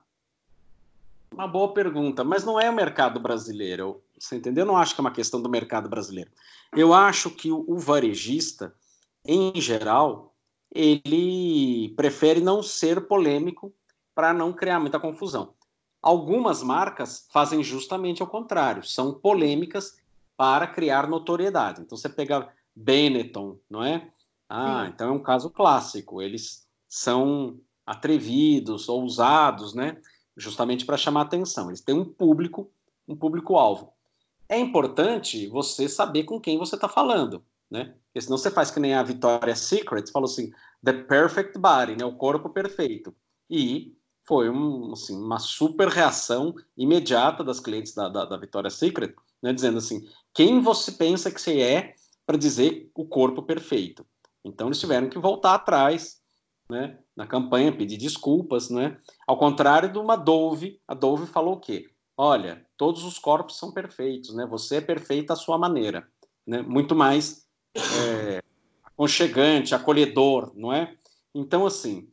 uma boa pergunta, mas não é o mercado brasileiro. Você entendeu? Eu não acho que é uma questão do mercado brasileiro. Eu acho que o, o varejista, em geral, ele prefere não ser polêmico para não criar muita confusão. Algumas marcas fazem justamente ao contrário, são polêmicas para criar notoriedade. Então você pega Benetton, não é? Ah, Sim. então é um caso clássico. Eles são atrevidos, ousados, né? Justamente para chamar atenção. Eles têm um público, um público-alvo é importante você saber com quem você está falando, né? Porque senão você faz que nem a Victoria's Secret, falou assim, the perfect body, né? O corpo perfeito. E foi um, assim, uma super reação imediata das clientes da, da, da Victoria's Secret, né? Dizendo assim, quem você pensa que você é para dizer o corpo perfeito? Então eles tiveram que voltar atrás, né? Na campanha, pedir desculpas, né? Ao contrário de uma Dove, a Dove falou o quê? olha, todos os corpos são perfeitos, né? Você é perfeita à sua maneira, né? Muito mais é, aconchegante, acolhedor, não é? Então, assim,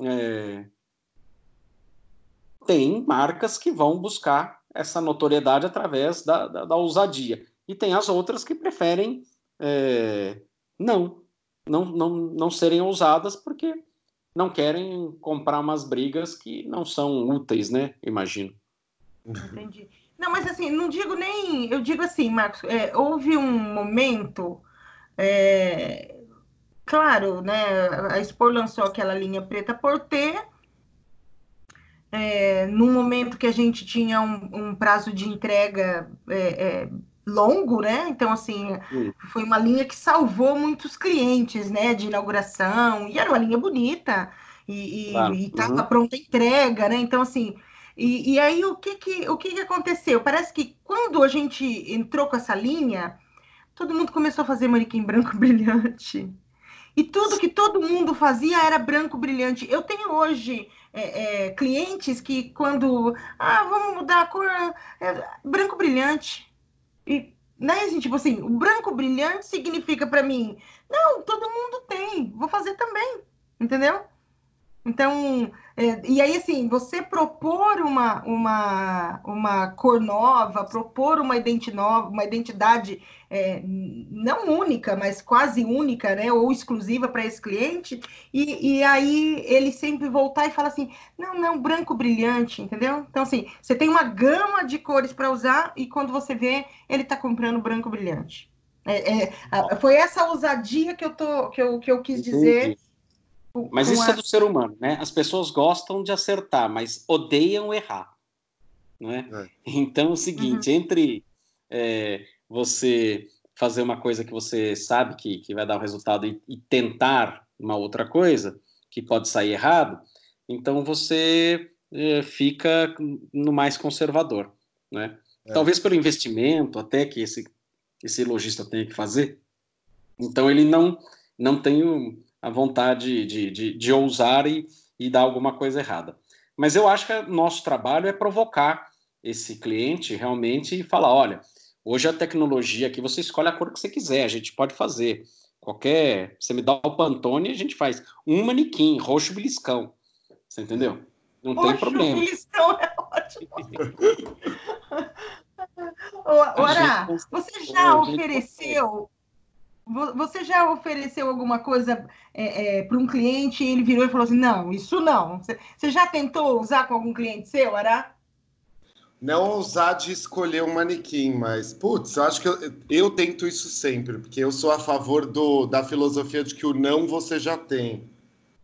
é, tem marcas que vão buscar essa notoriedade através da, da, da ousadia. E tem as outras que preferem é, não, não, não, não serem ousadas porque não querem comprar umas brigas que não são úteis, né? Imagino. Entendi. Não, mas assim, não digo nem. Eu digo assim, Marcos, é, houve um momento. É, claro, né? A Expor lançou aquela linha preta por ter. É, num momento que a gente tinha um, um prazo de entrega é, é longo, né? Então, assim, foi uma linha que salvou muitos clientes, né? De inauguração, e era uma linha bonita, e estava uhum. pronta a entrega, né? Então, assim, e, e aí o que que, o que que aconteceu? Parece que quando a gente entrou com essa linha, todo mundo começou a fazer manequim branco brilhante. E tudo que todo mundo fazia era branco brilhante. Eu tenho hoje é, é, clientes que quando ah, vamos mudar a cor, é, branco brilhante. E, né, gente, tipo assim, o branco brilhante significa para mim, não, todo mundo tem, vou fazer também, entendeu? Então, é, e aí, assim, você propor uma, uma, uma cor nova, propor uma, identi nova, uma identidade é, não única, mas quase única, né, ou exclusiva para esse cliente, e, e aí ele sempre voltar e falar assim: não, não, branco brilhante, entendeu? Então, assim, você tem uma gama de cores para usar, e quando você vê, ele está comprando branco brilhante. É, é, foi essa ousadia que eu, tô, que eu, que eu quis dizer. Mas isso é do ser humano, né? As pessoas gostam de acertar, mas odeiam errar, não é? é. Então é o seguinte, uhum. entre é, você fazer uma coisa que você sabe que, que vai dar o um resultado e, e, tentar uma outra coisa que pode sair errado, então você é, fica no mais conservador, né? É. Talvez pelo investimento até que esse esse lojista tenha que fazer, então ele não não tem o, a vontade de, de, de ousar e, e dar alguma coisa errada. Mas eu acho que nosso trabalho é provocar esse cliente realmente e falar: olha, hoje a tecnologia aqui, você escolhe a cor que você quiser, a gente pode fazer. Qualquer. Você me dá o Pantone, a gente faz um manequim, roxo beliscão. Você entendeu? Não roxo tem problema. Beliscão é ótimo. Ora, você já ofereceu você já ofereceu alguma coisa é, é, para um cliente e ele virou e falou assim: não, isso não. Você já tentou usar com algum cliente seu, Ará? Não ousar de escolher um manequim, mas, putz, eu acho que eu, eu tento isso sempre, porque eu sou a favor do, da filosofia de que o não você já tem.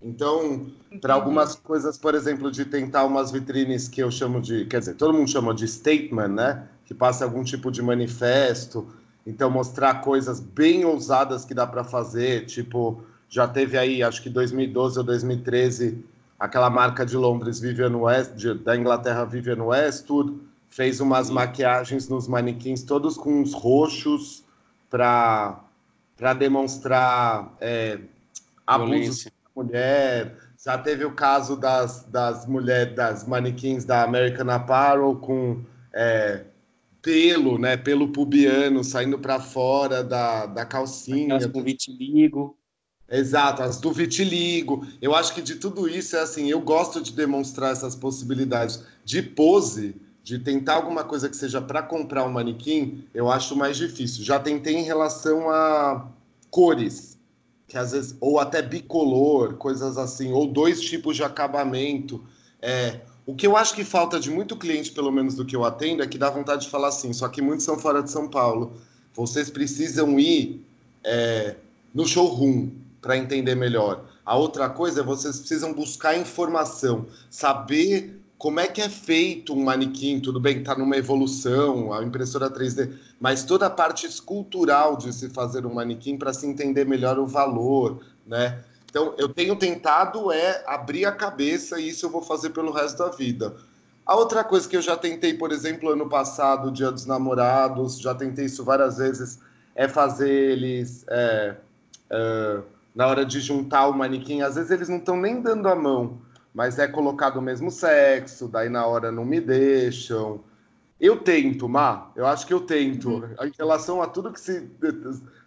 Então, para algumas coisas, por exemplo, de tentar umas vitrines que eu chamo de, quer dizer, todo mundo chama de statement, né? Que passa algum tipo de manifesto. Então, mostrar coisas bem ousadas que dá para fazer, tipo, já teve aí, acho que 2012 ou 2013, aquela marca de Londres, Vivian West, de, da Inglaterra, Vivian Westwood, fez umas Sim. maquiagens nos manequins, todos com uns roxos para demonstrar é, abusos da mulher. Já teve o caso das, das mulheres, das manequins da American Apparel com é, pelo, né? Pelo pubiano saindo para fora da, da calcinha. Aquelas com vitiligo. Exato, as do vitiligo. Eu acho que de tudo isso é assim, eu gosto de demonstrar essas possibilidades de pose, de tentar alguma coisa que seja para comprar um manequim, eu acho mais difícil. Já tentei em relação a cores, que às vezes ou até bicolor, coisas assim, ou dois tipos de acabamento. É, o que eu acho que falta de muito cliente, pelo menos do que eu atendo, é que dá vontade de falar assim, só que muitos são fora de São Paulo. Vocês precisam ir é, no showroom para entender melhor. A outra coisa é vocês precisam buscar informação, saber como é que é feito um manequim. Tudo bem que está numa evolução, a impressora 3D, mas toda a parte escultural de se fazer um manequim para se entender melhor o valor, né? Então, eu tenho tentado é abrir a cabeça e isso eu vou fazer pelo resto da vida. A outra coisa que eu já tentei, por exemplo, ano passado, Dia dos Namorados, já tentei isso várias vezes, é fazer eles é, é, na hora de juntar o manequim. Às vezes eles não estão nem dando a mão, mas é colocado o mesmo sexo, daí na hora não me deixam. Eu tento, Má, eu acho que eu tento. Uhum. Em relação a tudo que se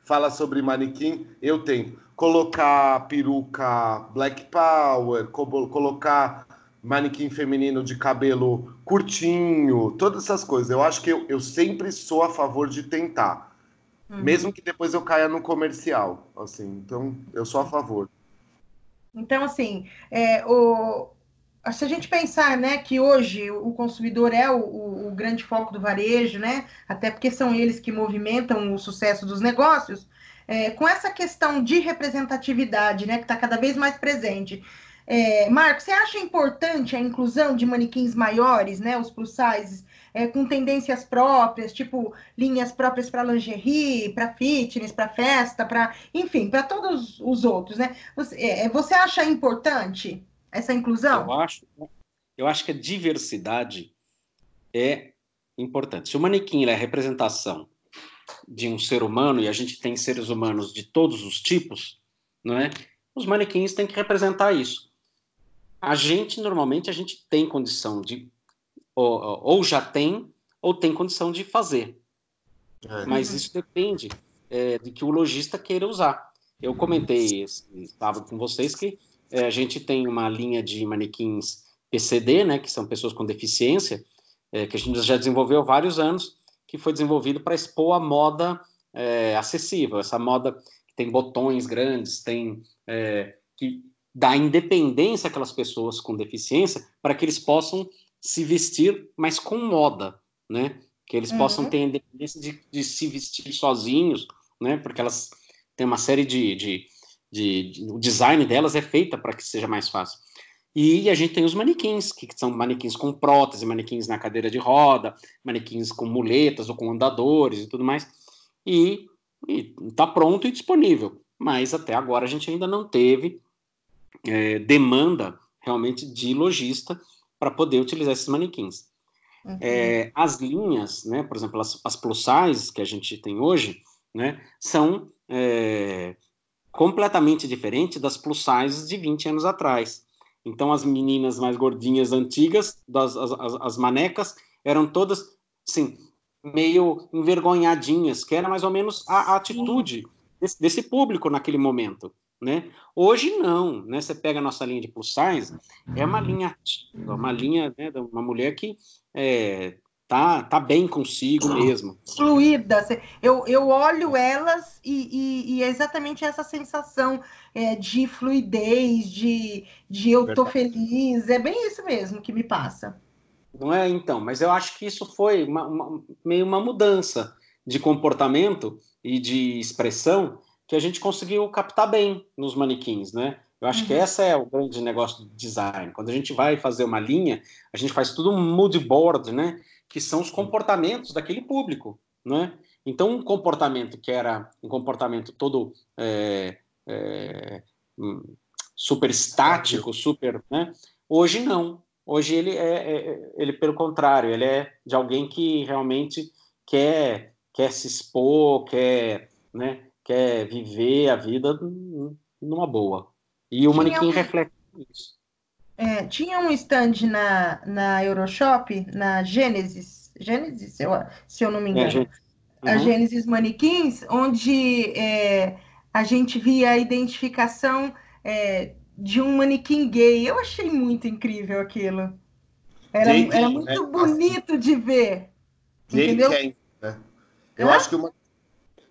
fala sobre manequim, eu tento colocar peruca Black Power, colocar manequim feminino de cabelo curtinho, todas essas coisas. Eu acho que eu, eu sempre sou a favor de tentar. Uhum. Mesmo que depois eu caia no comercial, assim. Então, eu sou a favor. Então, assim, é, o, se a gente pensar, né, que hoje o consumidor é o, o, o, grande foco do varejo, né, até porque são eles que movimentam o sucesso dos negócios, é, com essa questão de representatividade, né, que está cada vez mais presente. É, Marcos, você acha importante a inclusão de manequins maiores, né, os plus sizes, é, com tendências próprias, tipo linhas próprias para lingerie, para fitness, para festa, para, enfim, para todos os outros, né? Você, é, você acha importante essa inclusão? Eu acho, eu acho que a diversidade é importante. Se o manequim é a representação de um ser humano, e a gente tem seres humanos de todos os tipos, não é? Os manequins têm que representar isso. A gente, normalmente, a gente tem condição de, ou, ou já tem, ou tem condição de fazer. É. Mas isso depende é, de que o lojista queira usar. Eu comentei, estava com vocês, que é, a gente tem uma linha de manequins PCD, né, que são pessoas com deficiência, é, que a gente já desenvolveu há vários anos, que foi desenvolvido para expor a moda é, acessível, essa moda que tem botões grandes, tem é, que dá independência àquelas pessoas com deficiência para que eles possam se vestir, mas com moda, né? Que eles uhum. possam ter a independência de, de, se vestir sozinhos, né? Porque elas têm uma série de, de, de, de o design delas é feita para que seja mais fácil. E a gente tem os manequins, que são manequins com prótese, manequins na cadeira de roda, manequins com muletas ou com andadores e tudo mais. E está pronto e disponível. Mas até agora a gente ainda não teve é, demanda realmente de lojista para poder utilizar esses manequins. Uhum. É, as linhas, né, por exemplo, as, as plus size que a gente tem hoje, né, são é, completamente diferentes das plus sizes de 20 anos atrás. Então, as meninas mais gordinhas antigas, das, as, as, as manecas, eram todas, assim, meio envergonhadinhas, que era mais ou menos a, a atitude desse, desse, público naquele momento, né? Hoje não, né? Você pega a nossa linha de plus size, é uma linha ativa, uma linha, né, de uma mulher que é, tá, tá bem consigo mesmo. Fluida. Eu, eu olho elas e, e, e é exatamente essa sensação é, de fluidez, de, de eu tô feliz. É bem isso mesmo que me passa. Não é, então, mas eu acho que isso foi uma, uma, meio uma mudança de comportamento e de expressão que a gente conseguiu captar bem nos manequins, né? Eu acho uhum. que esse é o grande negócio do design. Quando a gente vai fazer uma linha, a gente faz tudo um mood board, né? Que são os comportamentos daquele público, né? Então, um comportamento que era um comportamento todo é, é, hum, super estático, super, né? Hoje não. Hoje ele é, é, ele pelo contrário, ele é de alguém que realmente quer quer se expor, quer, né? Quer viver a vida numa boa. E o tinha manequim reflete isso. É, tinha um stand na, na Euroshop, na Gênesis, Gênesis, se eu, se eu não me é, engano. É, a Gênesis Manequins, onde é, a gente via a identificação é, de um manequim gay. Eu achei muito incrível aquilo. Era, era muito né? bonito de ver. Gay entendeu? Né? Eu acho que uma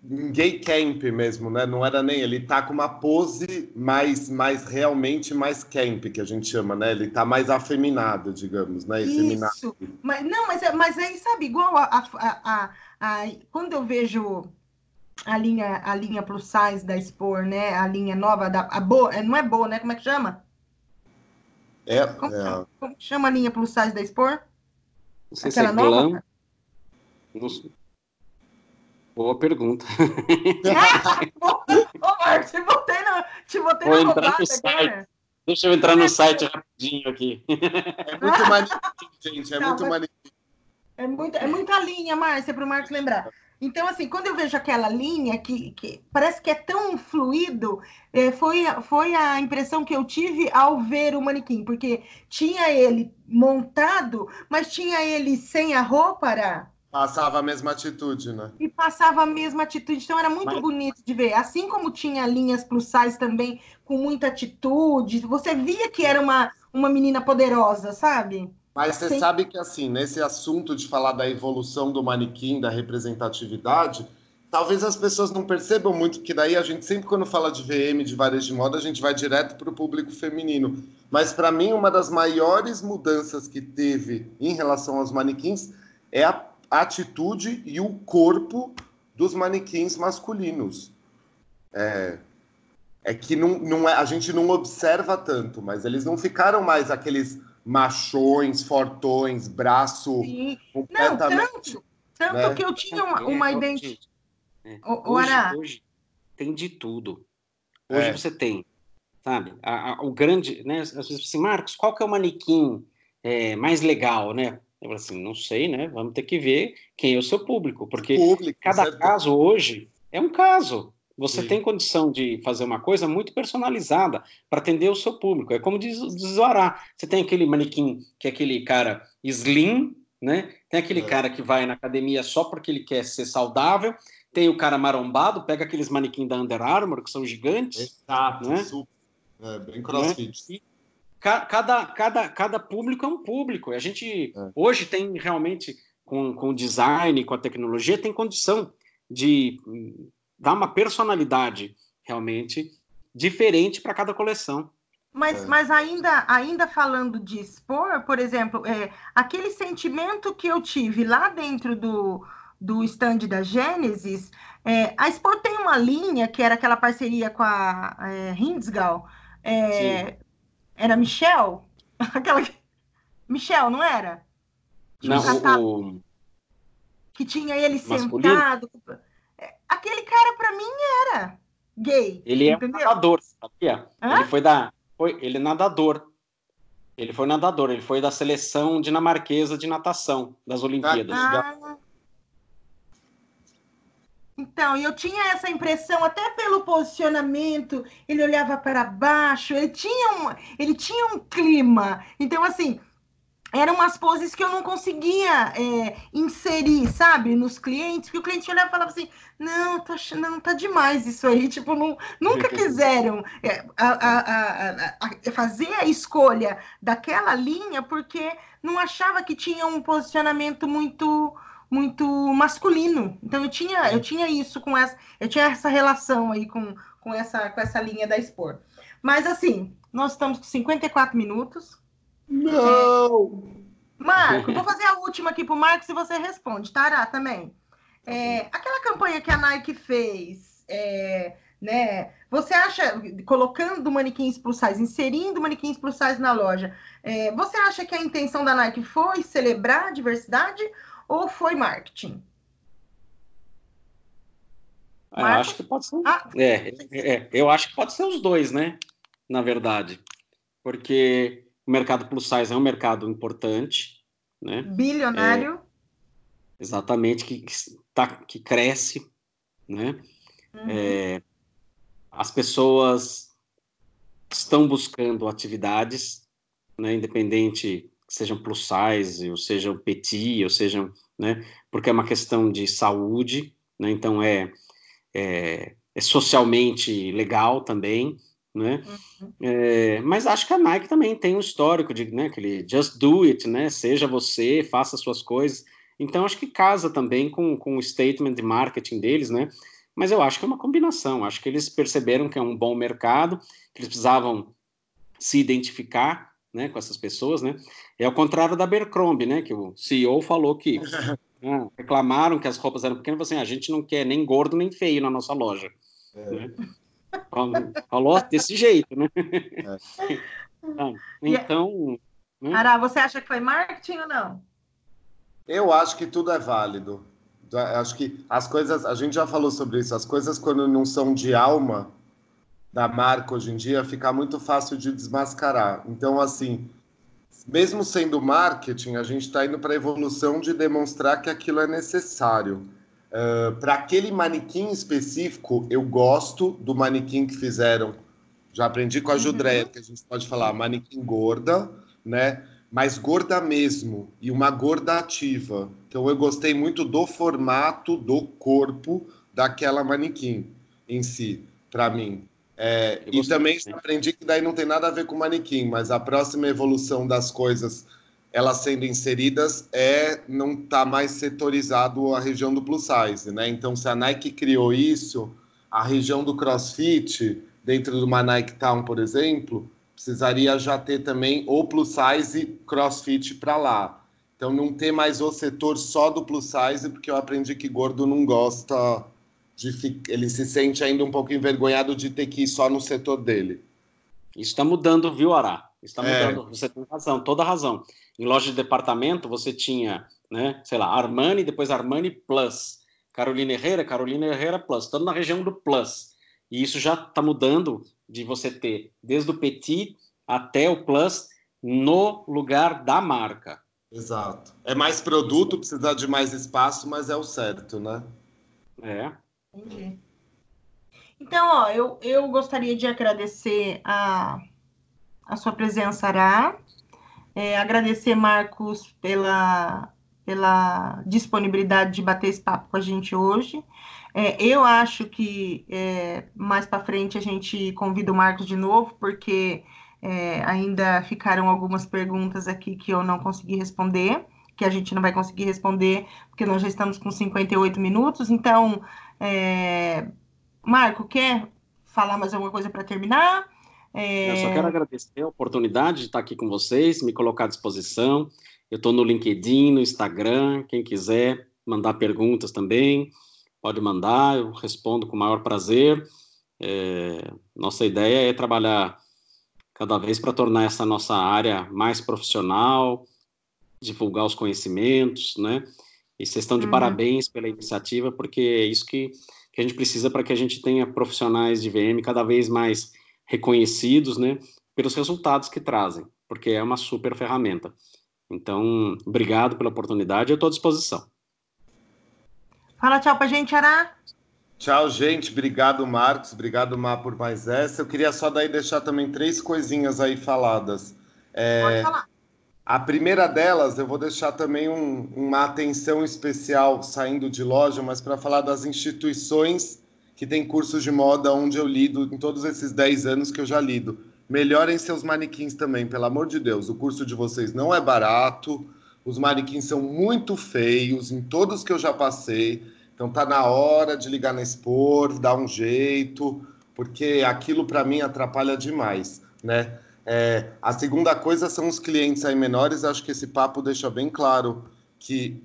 um gay camp mesmo, né? Não era nem ele tá com uma pose mais, mais realmente mais camp que a gente chama, né? Ele tá mais afeminado, digamos, né? Efeminado. Isso. Mas não, mas, mas aí sabe igual a, a, a, a, quando eu vejo a linha a linha plus size da Spor, né? A linha nova da a boa, é, não é boa, né? Como é que chama? É, como, é... como chama a linha plus size da Spor? Não sei Aquela se é nova? Glam. Não sei. Boa pergunta. Ô, Marcos, te botei, no, te botei Vou na entrar no site. Né? Deixa eu entrar no site rapidinho aqui. É muito maneiro, gente. É Não, muito maneiro. É, muito, é muita linha, Márcia, para o Marcos lembrar. Então, assim, quando eu vejo aquela linha que, que parece que é tão fluido, é, foi, foi a impressão que eu tive ao ver o manequim, porque tinha ele montado, mas tinha ele sem a roupa, era Passava a mesma atitude, né? E passava a mesma atitude, então era muito Mas... bonito de ver. Assim como tinha linhas plus size também com muita atitude, você via que era uma, uma menina poderosa, sabe? Mas você sabe que, assim, nesse assunto de falar da evolução do manequim, da representatividade, talvez as pessoas não percebam muito, que daí a gente sempre, quando fala de VM, de varejo de moda, a gente vai direto para o público feminino. Mas, para mim, uma das maiores mudanças que teve em relação aos manequins é a atitude e o corpo dos manequins masculinos. É, é que não, não é, a gente não observa tanto, mas eles não ficaram mais aqueles machões, fortões, braço Sim. completamente. Não, tanto, tanto né? que eu tinha uma, uma identidade. É. Hoje, hoje, tem de tudo. Hoje é. você tem, sabe? A, a, o grande, né? Às vezes assim, Marcos, qual que é o manequim é, mais legal, né? Eu falei assim, não sei, né? Vamos ter que ver quem é o seu público, porque público, cada certo. caso hoje é um caso. Você Sim. tem condição de fazer uma coisa muito personalizada para atender o seu público. É como diz, diz o Ará. Você tem aquele manequim que é aquele cara slim, né? Tem aquele é. cara que vai na academia só porque ele quer ser saudável. Tem o cara marombado, pega aqueles manequins da Under Armour, que são gigantes. Exato, né? super. É, bem crossfit. Né? Cada, cada, cada público é um público. A gente é. hoje tem realmente, com, com o design, com a tecnologia, tem condição de hum, dar uma personalidade realmente diferente para cada coleção. Mas, é. mas ainda, ainda falando de expor, por exemplo, é, aquele sentimento que eu tive lá dentro do, do stand da Gênesis, é, a Expor tem uma linha que era aquela parceria com a é, Hindsgal, é, era Michel? Aquela. Michel, não era? Não, o, o... Que tinha ele Masculino? sentado. É, aquele cara, para mim, era gay. Ele entendeu? é nadador, sabia? Ele foi da. Foi, ele é nadador. Ele foi nadador, ele foi da seleção dinamarquesa de natação das Olimpíadas. Ah, então, eu tinha essa impressão, até pelo posicionamento, ele olhava para baixo, ele tinha um, ele tinha um clima. Então, assim, eram umas poses que eu não conseguia é, inserir, sabe, nos clientes, que o cliente olhava e falava assim, não, tá, não, tá demais isso aí, tipo, não, nunca quiseram é, a, a, a, fazer a escolha daquela linha porque não achava que tinha um posicionamento muito muito masculino. Então eu tinha, eu tinha isso com essa, eu tinha essa relação aí com, com essa com essa linha da Expor. Mas assim, nós estamos com 54 minutos. Não. Marco, vou fazer a última aqui para o Marcos e você responde, Tará, também. É, aquela campanha que a Nike fez é, né? Você acha, colocando manequins plus size, inserindo manequins plus size na loja, é, você acha que a intenção da Nike foi celebrar a diversidade ou foi marketing? Ah, eu acho que pode ser. Ah. É, é, é, eu acho que pode ser os dois, né? Na verdade, porque o mercado plus size é um mercado importante, né? Bilionário. É, exatamente que, que, tá, que cresce, né? Uhum. É, as pessoas estão buscando atividades, né, independente sejam plus size, ou sejam petit, ou sejam, né, porque é uma questão de saúde, né, então é, é, é socialmente legal também, né, uhum. é, mas acho que a Nike também tem um histórico de, né, aquele just do it, né, seja você, faça suas coisas, então acho que casa também com, com o statement de marketing deles, né, mas eu acho que é uma combinação. Acho que eles perceberam que é um bom mercado, que eles precisavam se identificar né, com essas pessoas, né? É ao contrário da Abercrombie, né? Que o CEO falou que né, reclamaram que as roupas eram pequenas, assim, ah, a gente não quer nem gordo nem feio na nossa loja. É. Né? Falou desse jeito, né? É. então. Né? Ara, você acha que foi marketing ou não? Eu acho que tudo é válido. Acho que as coisas, a gente já falou sobre isso, as coisas quando não são de alma da marca hoje em dia, fica muito fácil de desmascarar. Então, assim, mesmo sendo marketing, a gente está indo para a evolução de demonstrar que aquilo é necessário. Uh, para aquele manequim específico, eu gosto do manequim que fizeram. Já aprendi com a Judreia, uhum. que a gente pode falar manequim gorda, né? mas gorda mesmo, e uma gorda ativa. Então eu gostei muito do formato do corpo daquela manequim em si, para mim. É, e também aprendi que daí não tem nada a ver com manequim, mas a próxima evolução das coisas, elas sendo inseridas, é não tá mais setorizado a região do plus size, né? Então, se a Nike criou isso, a região do CrossFit, dentro de uma Nike Town, por exemplo, precisaria já ter também o plus size crossfit para lá. Então não ter mais o setor só do plus size, porque eu aprendi que gordo não gosta de ele se sente ainda um pouco envergonhado de ter que ir só no setor dele. Isso está mudando, viu, Ará? Está é. mudando. Você tem razão, toda razão. Em loja de departamento você tinha, né, sei lá, Armani, depois Armani Plus, Carolina Herrera, Carolina Herrera Plus, tudo na região do Plus. E isso já está mudando de você ter desde o petit até o plus no lugar da marca. Exato. É mais produto, precisa de mais espaço, mas é o certo, né? É. Entendi. Então, ó, eu, eu gostaria de agradecer a, a sua presença, Ará. É, agradecer, Marcos, pela, pela disponibilidade de bater esse papo com a gente hoje. É, eu acho que é, mais para frente a gente convida o Marcos de novo, porque é, ainda ficaram algumas perguntas aqui que eu não consegui responder, que a gente não vai conseguir responder, porque nós já estamos com 58 minutos. Então, é, Marco, quer falar mais alguma coisa para terminar? É, eu só quero agradecer a oportunidade de estar aqui com vocês, me colocar à disposição. Eu estou no LinkedIn, no Instagram, quem quiser mandar perguntas também pode mandar, eu respondo com o maior prazer. É, nossa ideia é trabalhar cada vez para tornar essa nossa área mais profissional, divulgar os conhecimentos, né? E vocês estão de uhum. parabéns pela iniciativa, porque é isso que, que a gente precisa para que a gente tenha profissionais de VM cada vez mais reconhecidos, né? Pelos resultados que trazem, porque é uma super ferramenta. Então, obrigado pela oportunidade, eu estou à disposição. Fala tchau pra gente, Ará. Tchau, gente. Obrigado, Marcos. Obrigado, Má, por mais essa. Eu queria só daí deixar também três coisinhas aí faladas. É, Pode falar. A primeira delas, eu vou deixar também um, uma atenção especial saindo de loja, mas para falar das instituições que têm cursos de moda onde eu lido em todos esses 10 anos que eu já lido. Melhorem seus manequins também, pelo amor de Deus. O curso de vocês não é barato. Os manequins são muito feios em todos que eu já passei. Então tá na hora de ligar na Expor, dar um jeito, porque aquilo para mim atrapalha demais, né? É, a segunda coisa são os clientes aí menores. Acho que esse papo deixa bem claro que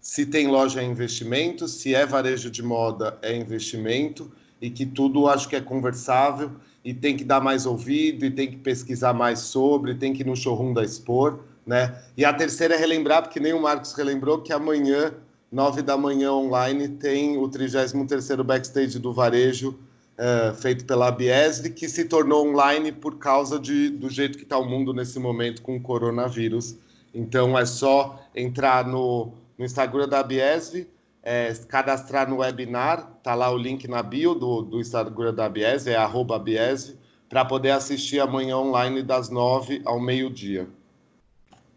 se tem loja é investimento, se é varejo de moda é investimento e que tudo acho que é conversável e tem que dar mais ouvido e tem que pesquisar mais sobre, tem que ir no showroom da Expor, né? E a terceira é relembrar, porque nem o Marcos relembrou, que amanhã, nove da manhã online, tem o 33º Backstage do Varejo, uh, feito pela Biesd, que se tornou online por causa de, do jeito que está o mundo nesse momento com o coronavírus. Então é só entrar no, no Instagram da Biesd, é, cadastrar no webinar, tá lá o link na bio do, do Instagram da Biese, é arroba para poder assistir amanhã online das nove ao meio-dia.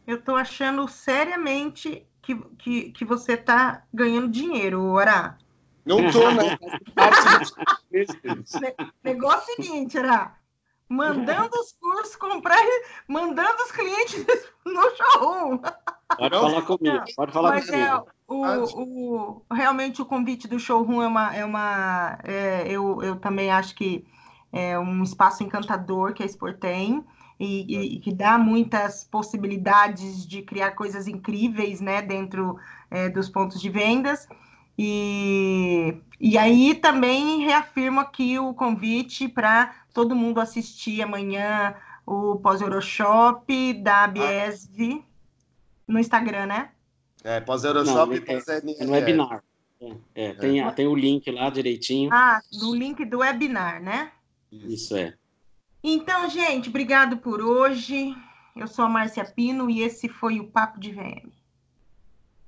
Eu estou achando seriamente que, que, que você está ganhando dinheiro, Ora. Não tô, né? Negócio seguinte, Ora. Mandando os cursos, comprar, mandando os clientes no showroom. Pode falar comigo, pode falar Mas comigo. É, o, o, realmente o convite do showroom é uma. É uma é, eu, eu também acho que é um espaço encantador que a Expor tem. E, e, que dá muitas possibilidades de criar coisas incríveis né, dentro é, dos pontos de vendas. E, e aí também reafirmo aqui o convite para todo mundo assistir amanhã o pós-Euroshop da Biesv no Instagram, né? É, pós-Euroshop e pós-NRR. É, no webinar. É, é, tem, é. tem o link lá direitinho. Ah, do link do webinar, né? Isso é. Então, gente, obrigado por hoje. Eu sou a Márcia Pino e esse foi o Papo de VM.